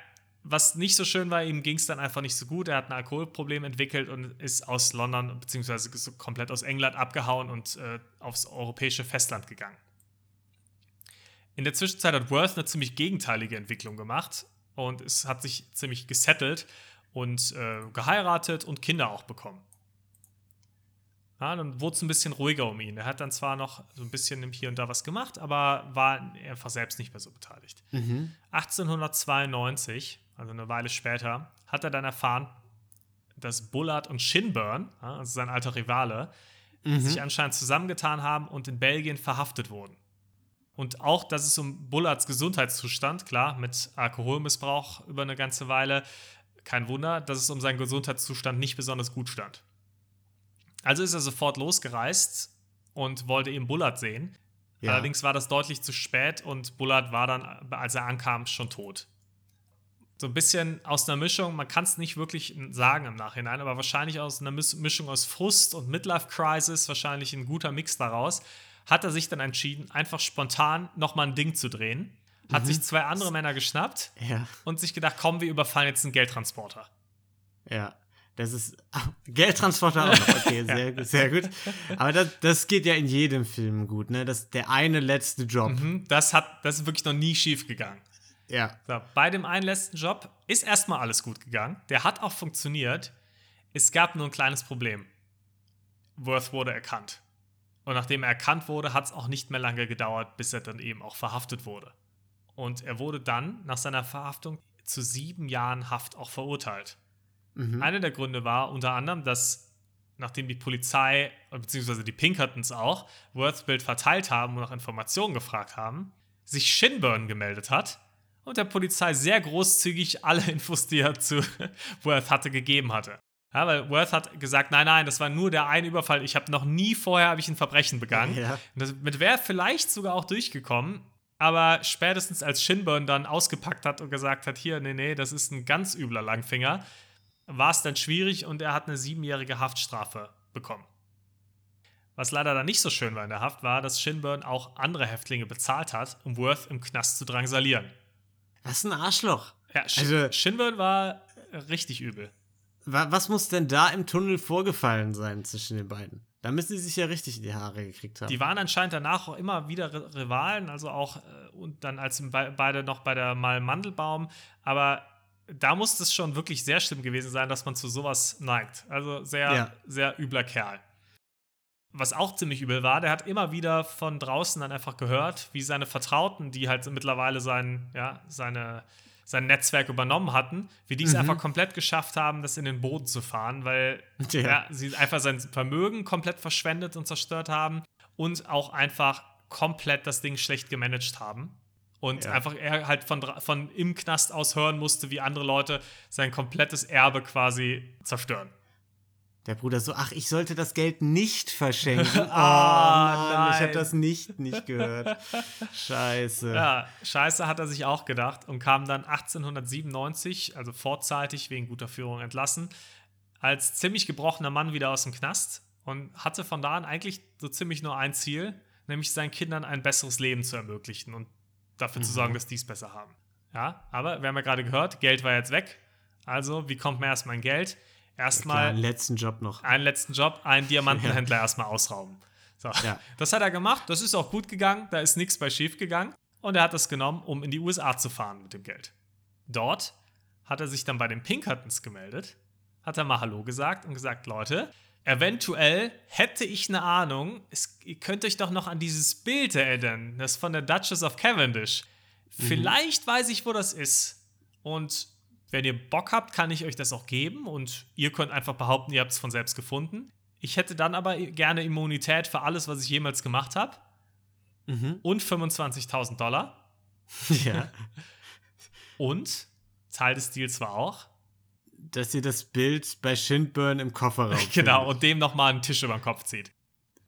[SPEAKER 2] was nicht so schön war, ihm ging es dann einfach nicht so gut. Er hat ein Alkoholproblem entwickelt und ist aus London beziehungsweise komplett aus England abgehauen und äh, aufs europäische Festland gegangen. In der Zwischenzeit hat Worth eine ziemlich gegenteilige Entwicklung gemacht und es hat sich ziemlich gesettelt und äh, geheiratet und Kinder auch bekommen. Ja, dann wurde es ein bisschen ruhiger um ihn. Er hat dann zwar noch so ein bisschen hier und da was gemacht, aber war einfach selbst nicht mehr so beteiligt. Mhm. 1892, also eine Weile später, hat er dann erfahren, dass Bullard und Shinburn, also sein alter Rivale, mhm. sich anscheinend zusammengetan haben und in Belgien verhaftet wurden. Und auch, dass es um Bullards Gesundheitszustand, klar, mit Alkoholmissbrauch über eine ganze Weile, kein Wunder, dass es um seinen Gesundheitszustand nicht besonders gut stand. Also ist er sofort losgereist und wollte eben Bullard sehen. Ja. Allerdings war das deutlich zu spät und Bullard war dann, als er ankam, schon tot. So ein bisschen aus einer Mischung, man kann es nicht wirklich sagen im Nachhinein, aber wahrscheinlich aus einer Mischung aus Frust und Midlife Crisis, wahrscheinlich ein guter Mix daraus, hat er sich dann entschieden, einfach spontan nochmal ein Ding zu drehen. Hat mhm. sich zwei andere Männer geschnappt
[SPEAKER 1] ja.
[SPEAKER 2] und sich gedacht, komm, wir überfallen jetzt einen Geldtransporter.
[SPEAKER 1] Ja. Das ist ach, Geldtransporter auch. Okay, sehr, sehr gut. Aber das, das geht ja in jedem Film gut, ne? Das der eine letzte Job.
[SPEAKER 2] Mhm, das, hat, das ist wirklich noch nie schief gegangen.
[SPEAKER 1] Ja.
[SPEAKER 2] So, bei dem einen letzten Job ist erstmal alles gut gegangen. Der hat auch funktioniert. Es gab nur ein kleines Problem. Worth wurde erkannt. Und nachdem er erkannt wurde, hat es auch nicht mehr lange gedauert, bis er dann eben auch verhaftet wurde. Und er wurde dann nach seiner Verhaftung zu sieben Jahren Haft auch verurteilt. Mhm. Einer der Gründe war unter anderem, dass nachdem die Polizei, beziehungsweise die Pinkertons auch, Worths Bild verteilt haben und nach Informationen gefragt haben, sich Shinburn gemeldet hat und der Polizei sehr großzügig alle Infos, die er zu Worth hatte, gegeben hatte. Ja, weil Worth hat gesagt, nein, nein, das war nur der eine Überfall. Ich habe noch nie vorher ich ein Verbrechen begangen. Ja. Damit wäre vielleicht sogar auch durchgekommen. Aber spätestens als Shinburn dann ausgepackt hat und gesagt hat, hier, nee, nee, das ist ein ganz übler Langfinger, war es dann schwierig und er hat eine siebenjährige Haftstrafe bekommen. Was leider dann nicht so schön war in der Haft, war, dass Shinburn auch andere Häftlinge bezahlt hat, um Worth im Knast zu drangsalieren.
[SPEAKER 1] Was ein Arschloch.
[SPEAKER 2] Ja, Sh also, Shinburn war richtig übel.
[SPEAKER 1] Was muss denn da im Tunnel vorgefallen sein zwischen den beiden? Da müssen sie sich ja richtig in die Haare gekriegt haben.
[SPEAKER 2] Die waren anscheinend danach auch immer wieder Rivalen, also auch äh, und dann als beide noch bei der Mal Mandelbaum. Aber da muss es schon wirklich sehr schlimm gewesen sein, dass man zu sowas neigt. Also sehr, ja. sehr übler Kerl. Was auch ziemlich übel war, der hat immer wieder von draußen dann einfach gehört, wie seine Vertrauten, die halt mittlerweile sein, ja, seine, sein Netzwerk übernommen hatten, wie die es mhm. einfach komplett geschafft haben, das in den Boden zu fahren, weil ja. Ja, sie einfach sein Vermögen komplett verschwendet und zerstört haben und auch einfach komplett das Ding schlecht gemanagt haben. Und ja. einfach er halt von, von im Knast aus hören musste, wie andere Leute sein komplettes Erbe quasi zerstören.
[SPEAKER 1] Der Bruder so, ach, ich sollte das Geld nicht verschenken. oh, ah, nein, ich habe das nicht, nicht gehört. Scheiße.
[SPEAKER 2] Ja, scheiße hat er sich auch gedacht und kam dann 1897, also vorzeitig wegen guter Führung entlassen, als ziemlich gebrochener Mann wieder aus dem Knast und hatte von da an eigentlich so ziemlich nur ein Ziel, nämlich seinen Kindern ein besseres Leben zu ermöglichen. Und dafür mhm. zu sorgen, dass die es besser haben. Ja, aber wir haben ja gerade gehört, Geld war jetzt weg. Also, wie kommt man erstmal an Geld? Erstmal.
[SPEAKER 1] einen letzten Job noch.
[SPEAKER 2] Einen letzten Job, einen Diamantenhändler ja. erstmal ausrauben. So. Ja. Das hat er gemacht, das ist auch gut gegangen, da ist nichts bei schief gegangen. Und er hat das genommen, um in die USA zu fahren mit dem Geld. Dort hat er sich dann bei den Pinkertons gemeldet, hat er mal Hallo gesagt und gesagt: Leute, eventuell hätte ich eine Ahnung, es, ihr könnt euch doch noch an dieses Bild erinnern, das von der Duchess of Cavendish. Mhm. Vielleicht weiß ich, wo das ist. Und wenn ihr Bock habt, kann ich euch das auch geben und ihr könnt einfach behaupten, ihr habt es von selbst gefunden. Ich hätte dann aber gerne Immunität für alles, was ich jemals gemacht habe. Mhm. Und 25.000 Dollar. Ja. und Teil des Deals war auch,
[SPEAKER 1] dass ihr das Bild bei Shindburn im Kofferraum
[SPEAKER 2] Genau, findet. und dem nochmal einen Tisch über den Kopf zieht.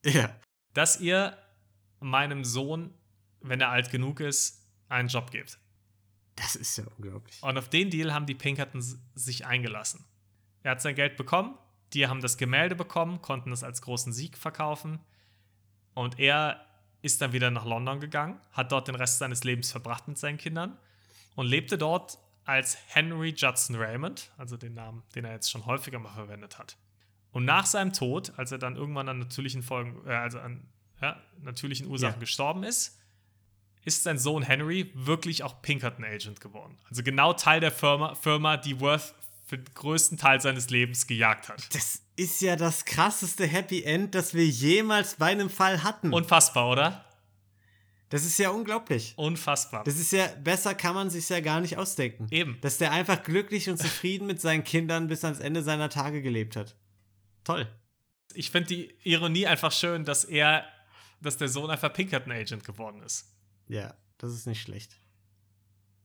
[SPEAKER 1] Ja.
[SPEAKER 2] Dass ihr meinem Sohn, wenn er alt genug ist, einen Job gebt.
[SPEAKER 1] Das ist ja unglaublich.
[SPEAKER 2] Und auf den Deal haben die Pinkerton sich eingelassen. Er hat sein Geld bekommen, die haben das Gemälde bekommen, konnten es als großen Sieg verkaufen. Und er ist dann wieder nach London gegangen, hat dort den Rest seines Lebens verbracht mit seinen Kindern und lebte dort als Henry Judson Raymond, also den Namen, den er jetzt schon häufiger mal verwendet hat. Und nach seinem Tod, als er dann irgendwann an natürlichen Folgen, äh, also an ja, natürlichen Ursachen ja. gestorben ist, ist sein Sohn Henry wirklich auch Pinkerton Agent geworden. Also genau Teil der Firma, Firma die Worth für den größten Teil seines Lebens gejagt hat.
[SPEAKER 1] Das ist ja das krasseste Happy End, das wir jemals bei einem Fall hatten.
[SPEAKER 2] Unfassbar, oder?
[SPEAKER 1] Das ist ja unglaublich.
[SPEAKER 2] Unfassbar.
[SPEAKER 1] Das ist ja, besser kann man sich ja gar nicht ausdenken.
[SPEAKER 2] Eben.
[SPEAKER 1] Dass der einfach glücklich und zufrieden mit seinen Kindern bis ans Ende seiner Tage gelebt hat. Toll.
[SPEAKER 2] Ich finde die Ironie einfach schön, dass er, dass der Sohn einfach Pinkerton Agent geworden ist.
[SPEAKER 1] Ja, das ist nicht schlecht.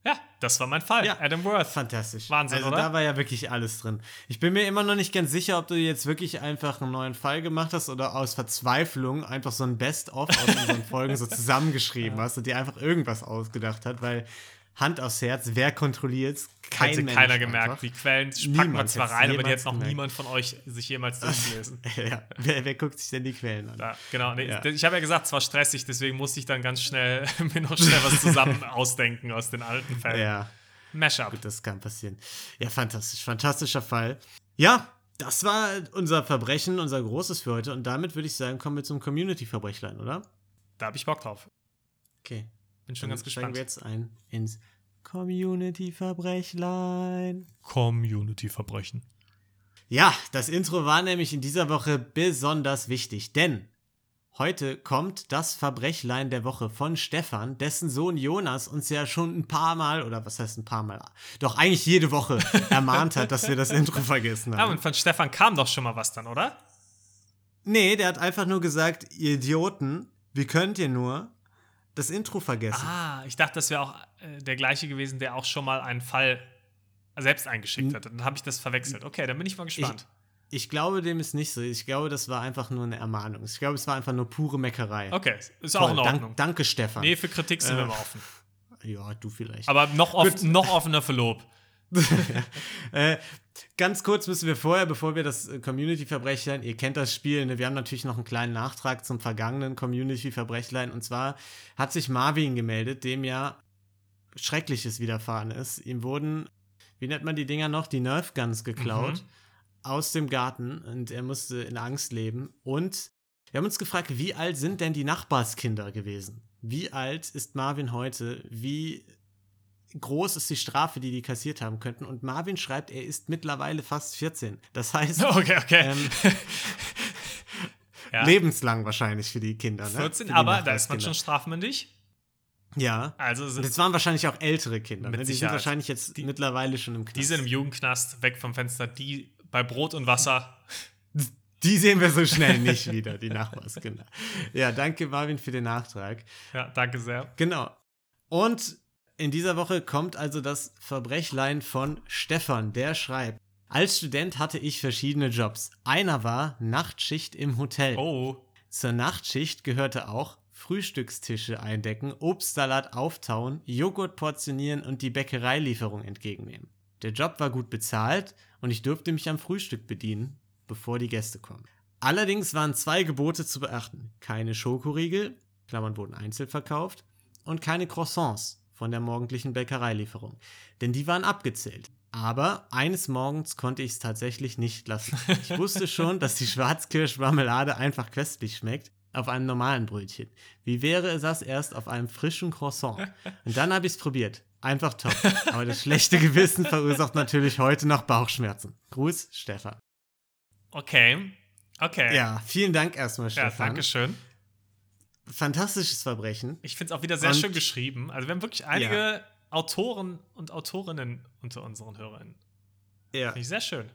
[SPEAKER 2] Ja, das war mein Fall. Ja,
[SPEAKER 1] Adam Worth. Fantastisch.
[SPEAKER 2] Wahnsinn,
[SPEAKER 1] also,
[SPEAKER 2] oder?
[SPEAKER 1] Da war ja wirklich alles drin. Ich bin mir immer noch nicht ganz sicher, ob du jetzt wirklich einfach einen neuen Fall gemacht hast oder aus Verzweiflung einfach so ein Best-of aus unseren Folgen so zusammengeschrieben ja. hast und dir einfach irgendwas ausgedacht hat, weil Hand aufs Herz, wer kontrolliert es?
[SPEAKER 2] Kein Hätte Mensch keiner gemerkt. Einfach. Die Quellen packen wir zwar rein, aber die hat noch gemerkt. niemand von euch sich jemals durchgelesen.
[SPEAKER 1] ja, wer, wer, guckt sich denn die Quellen an?
[SPEAKER 2] Ja, genau, nee, ja. ich habe ja gesagt, es war stressig, deswegen musste ich dann ganz schnell mir noch schnell was zusammen ausdenken aus den alten Fällen.
[SPEAKER 1] Ja.
[SPEAKER 2] Mashup.
[SPEAKER 1] Gut, das kann passieren. Ja, fantastisch, fantastischer Fall. Ja, das war unser Verbrechen, unser großes für heute. Und damit würde ich sagen, kommen wir zum Community-Verbrechlein, oder?
[SPEAKER 2] Da habe ich Bock drauf.
[SPEAKER 1] Okay.
[SPEAKER 2] Bin schon Dann ganz gespannt.
[SPEAKER 1] wir jetzt ein ins Community-Verbrechlein.
[SPEAKER 2] Community-Verbrechen.
[SPEAKER 1] Ja, das Intro war nämlich in dieser Woche besonders wichtig, denn heute kommt das Verbrechlein der Woche von Stefan, dessen Sohn Jonas uns ja schon ein paar Mal, oder was heißt ein paar Mal, doch eigentlich jede Woche ermahnt hat, dass wir das Intro vergessen haben. Ja,
[SPEAKER 2] und von Stefan kam doch schon mal was dann, oder?
[SPEAKER 1] Nee, der hat einfach nur gesagt, ihr Idioten, wie könnt ihr nur das Intro vergessen?
[SPEAKER 2] Ah, ich dachte, das wäre auch äh, der gleiche gewesen, der auch schon mal einen Fall selbst eingeschickt hat. Dann habe ich das verwechselt. Okay, dann bin ich mal gespannt.
[SPEAKER 1] Ich, ich, glaube, dem ist nicht so. Ich glaube, das war einfach nur eine Ermahnung. Ich glaube, es war einfach nur pure Meckerei.
[SPEAKER 2] Okay, ist Toll. auch in Ordnung.
[SPEAKER 1] Dank, danke, Stefan.
[SPEAKER 2] Nee, für Kritik sind äh, wir mal offen.
[SPEAKER 1] Ja, du vielleicht.
[SPEAKER 2] Aber noch, off noch offener für Lob.
[SPEAKER 1] äh, ganz kurz müssen wir vorher, bevor wir das äh, Community-Verbrechlein, ihr kennt das Spiel, ne? wir haben natürlich noch einen kleinen Nachtrag zum vergangenen Community-Verbrechlein. Und zwar hat sich Marvin gemeldet, dem ja Schreckliches widerfahren ist. Ihm wurden, wie nennt man die Dinger noch, die Nerf Guns geklaut mhm. aus dem Garten und er musste in Angst leben. Und wir haben uns gefragt, wie alt sind denn die Nachbarskinder gewesen? Wie alt ist Marvin heute? Wie groß ist die Strafe, die die kassiert haben könnten. Und Marvin schreibt, er ist mittlerweile fast 14. Das heißt,
[SPEAKER 2] okay, okay. Ähm,
[SPEAKER 1] ja. lebenslang wahrscheinlich für die Kinder. Ne?
[SPEAKER 2] 14, die aber da ist man schon strafmündig.
[SPEAKER 1] Ja. Also sind das waren wahrscheinlich auch ältere Kinder. Ne? Die sind wahrscheinlich jetzt die, mittlerweile schon im
[SPEAKER 2] Knast. Die sind im Jugendknast, weg vom Fenster. Die bei Brot und Wasser.
[SPEAKER 1] Die sehen wir so schnell nicht wieder, die Nachbarskinder. Ja, danke Marvin für den Nachtrag.
[SPEAKER 2] Ja, danke sehr.
[SPEAKER 1] Genau. Und in dieser Woche kommt also das Verbrechlein von Stefan, der schreibt. Als Student hatte ich verschiedene Jobs. Einer war Nachtschicht im Hotel.
[SPEAKER 2] Oh.
[SPEAKER 1] Zur Nachtschicht gehörte auch Frühstückstische eindecken, Obstsalat auftauen, Joghurt portionieren und die Bäckereilieferung entgegennehmen. Der Job war gut bezahlt und ich durfte mich am Frühstück bedienen, bevor die Gäste kommen. Allerdings waren zwei Gebote zu beachten. Keine Schokoriegel, Klammern wurden einzeln verkauft, und keine Croissants, von der morgendlichen Bäckereilieferung. Denn die waren abgezählt. Aber eines Morgens konnte ich es tatsächlich nicht lassen. Ich wusste schon, dass die Schwarzkirschmarmelade einfach köstlich schmeckt auf einem normalen Brötchen. Wie wäre es das erst auf einem frischen Croissant? Und dann habe ich es probiert. Einfach top. Aber das schlechte Gewissen verursacht natürlich heute noch Bauchschmerzen. Gruß, Stefan.
[SPEAKER 2] Okay. Okay.
[SPEAKER 1] Ja, vielen Dank erstmal, Stefan. Ja,
[SPEAKER 2] danke schön
[SPEAKER 1] fantastisches Verbrechen.
[SPEAKER 2] Ich finde es auch wieder sehr und, schön geschrieben. Also wir haben wirklich einige ja. Autoren und Autorinnen unter unseren Hörern. Ja. Finde ich sehr schön.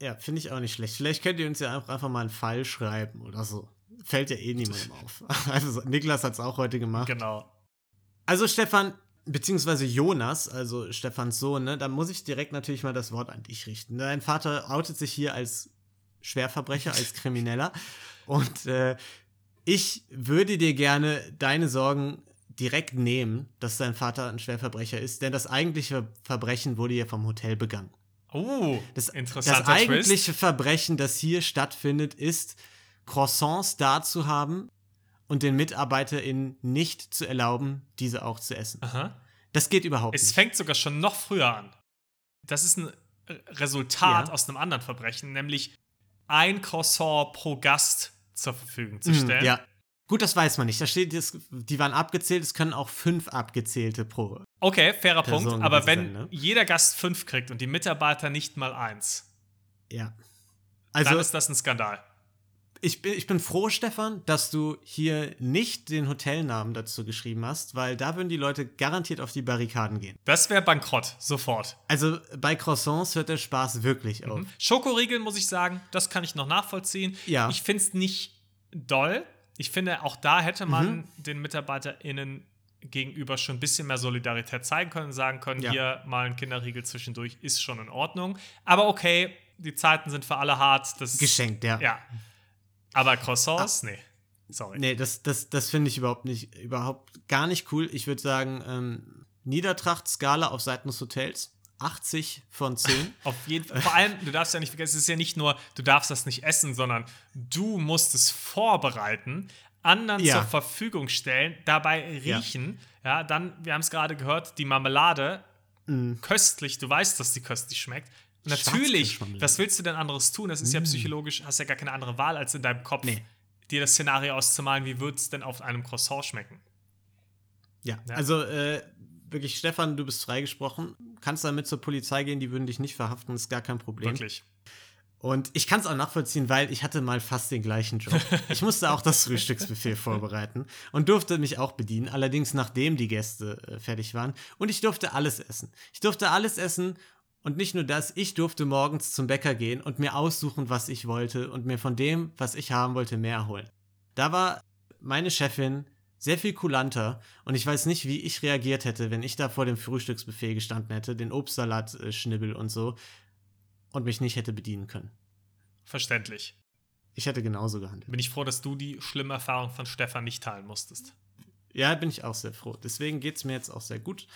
[SPEAKER 1] Ja, finde ich auch nicht schlecht. Vielleicht könnt ihr uns ja auch einfach mal einen Fall schreiben oder so. Fällt ja eh niemandem auf. Also Niklas hat es auch heute gemacht.
[SPEAKER 2] Genau.
[SPEAKER 1] Also Stefan, beziehungsweise Jonas, also Stefans Sohn, ne, da muss ich direkt natürlich mal das Wort an dich richten. Dein Vater outet sich hier als Schwerverbrecher, als Krimineller. Und äh, ich würde dir gerne deine Sorgen direkt nehmen, dass dein Vater ein Schwerverbrecher ist, denn das eigentliche Verbrechen wurde ja vom Hotel begangen.
[SPEAKER 2] Oh, das, interessanter
[SPEAKER 1] Das eigentliche Twist. Verbrechen, das hier stattfindet, ist, Croissants da zu haben und den MitarbeiterInnen nicht zu erlauben, diese auch zu essen.
[SPEAKER 2] Aha.
[SPEAKER 1] Das geht überhaupt
[SPEAKER 2] es
[SPEAKER 1] nicht.
[SPEAKER 2] Es fängt sogar schon noch früher an. Das ist ein Resultat ja. aus einem anderen Verbrechen, nämlich ein Croissant pro Gast zur Verfügung zu mhm, stellen.
[SPEAKER 1] Mm, ja. Gut, das weiß man nicht. Da steht, die waren abgezählt, es können auch fünf abgezählte pro.
[SPEAKER 2] Okay, fairer Person Punkt. Aber wenn sein, ne? jeder Gast fünf kriegt und die Mitarbeiter nicht mal eins,
[SPEAKER 1] ja.
[SPEAKER 2] Also, dann ist das ein Skandal.
[SPEAKER 1] Ich bin, ich bin froh, Stefan, dass du hier nicht den Hotelnamen dazu geschrieben hast, weil da würden die Leute garantiert auf die Barrikaden gehen.
[SPEAKER 2] Das wäre bankrott, sofort.
[SPEAKER 1] Also bei Croissants hört der Spaß wirklich mhm. auf.
[SPEAKER 2] Schokoriegeln, muss ich sagen, das kann ich noch nachvollziehen.
[SPEAKER 1] Ja.
[SPEAKER 2] Ich finde es nicht doll. Ich finde, auch da hätte man mhm. den MitarbeiterInnen gegenüber schon ein bisschen mehr Solidarität zeigen können, sagen können, ja. hier mal ein Kinderriegel zwischendurch ist schon in Ordnung. Aber okay, die Zeiten sind für alle hart. Das,
[SPEAKER 1] Geschenkt, ja.
[SPEAKER 2] Ja. Aber Croissants, ah. nee. Sorry.
[SPEAKER 1] Nee, das, das, das finde ich überhaupt nicht, überhaupt gar nicht cool. Ich würde sagen, ähm, Niedertracht-Skala auf Seiten des Hotels. 80 von 10.
[SPEAKER 2] Auf jeden Fall. Vor allem, du darfst ja nicht vergessen, es ist ja nicht nur, du darfst das nicht essen, sondern du musst es vorbereiten, anderen ja. zur Verfügung stellen, dabei riechen. Ja, ja dann, wir haben es gerade gehört, die Marmelade, mm. köstlich, du weißt, dass die köstlich schmeckt. Natürlich, was willst du denn anderes tun? Das ist mm. ja psychologisch, hast ja gar keine andere Wahl, als in deinem Kopf nee. dir das Szenario auszumalen, wie würde es denn auf einem Croissant schmecken.
[SPEAKER 1] Ja, ja. also äh, wirklich, Stefan, du bist freigesprochen. Kannst damit zur Polizei gehen, die würden dich nicht verhaften, ist gar kein Problem.
[SPEAKER 2] Wirklich.
[SPEAKER 1] Und ich kann es auch nachvollziehen, weil ich hatte mal fast den gleichen Job. Ich musste auch das Frühstücksbuffet vorbereiten und durfte mich auch bedienen, allerdings nachdem die Gäste äh, fertig waren. Und ich durfte alles essen. Ich durfte alles essen Und nicht nur das, ich durfte morgens zum Bäcker gehen und mir aussuchen, was ich wollte und mir von dem, was ich haben wollte, mehr holen. Da war meine Chefin sehr viel kulanter und ich weiß nicht, wie ich reagiert hätte, wenn ich da vor dem Frühstücksbuffet gestanden hätte, den Obstsalat äh, schnibbel und so und mich nicht hätte bedienen können.
[SPEAKER 2] Verständlich.
[SPEAKER 1] Ich hätte genauso gehandelt.
[SPEAKER 2] Bin ich froh, dass du die schlimme Erfahrung von Stefan nicht teilen musstest.
[SPEAKER 1] Ja, bin ich auch sehr froh. Deswegen geht es mir jetzt auch sehr gut.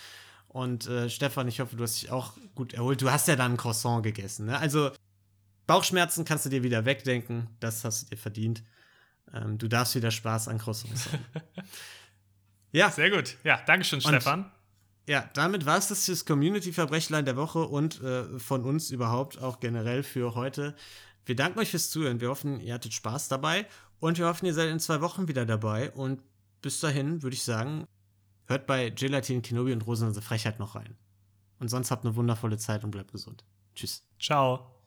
[SPEAKER 1] Und äh, Stefan, ich hoffe, du hast dich auch gut erholt. Du hast ja dann ein Croissant gegessen. Ne? Also Bauchschmerzen kannst du dir wieder wegdenken. Das hast du dir verdient. Ähm, du darfst wieder Spaß an Croissants haben.
[SPEAKER 2] ja. Sehr gut. Ja, Dankeschön, Stefan.
[SPEAKER 1] Ja, damit war es das fürs Community-Verbrechlein der Woche und äh, von uns überhaupt auch generell für heute. Wir danken euch fürs Zuhören. Wir hoffen, ihr hattet Spaß dabei und wir hoffen, ihr seid in zwei Wochen wieder dabei. Und bis dahin würde ich sagen, hört bei Gelatin, Kenobi und Rosenlose Frechheit noch rein. Und sonst habt eine wundervolle Zeit und bleibt gesund. Tschüss.
[SPEAKER 2] Ciao.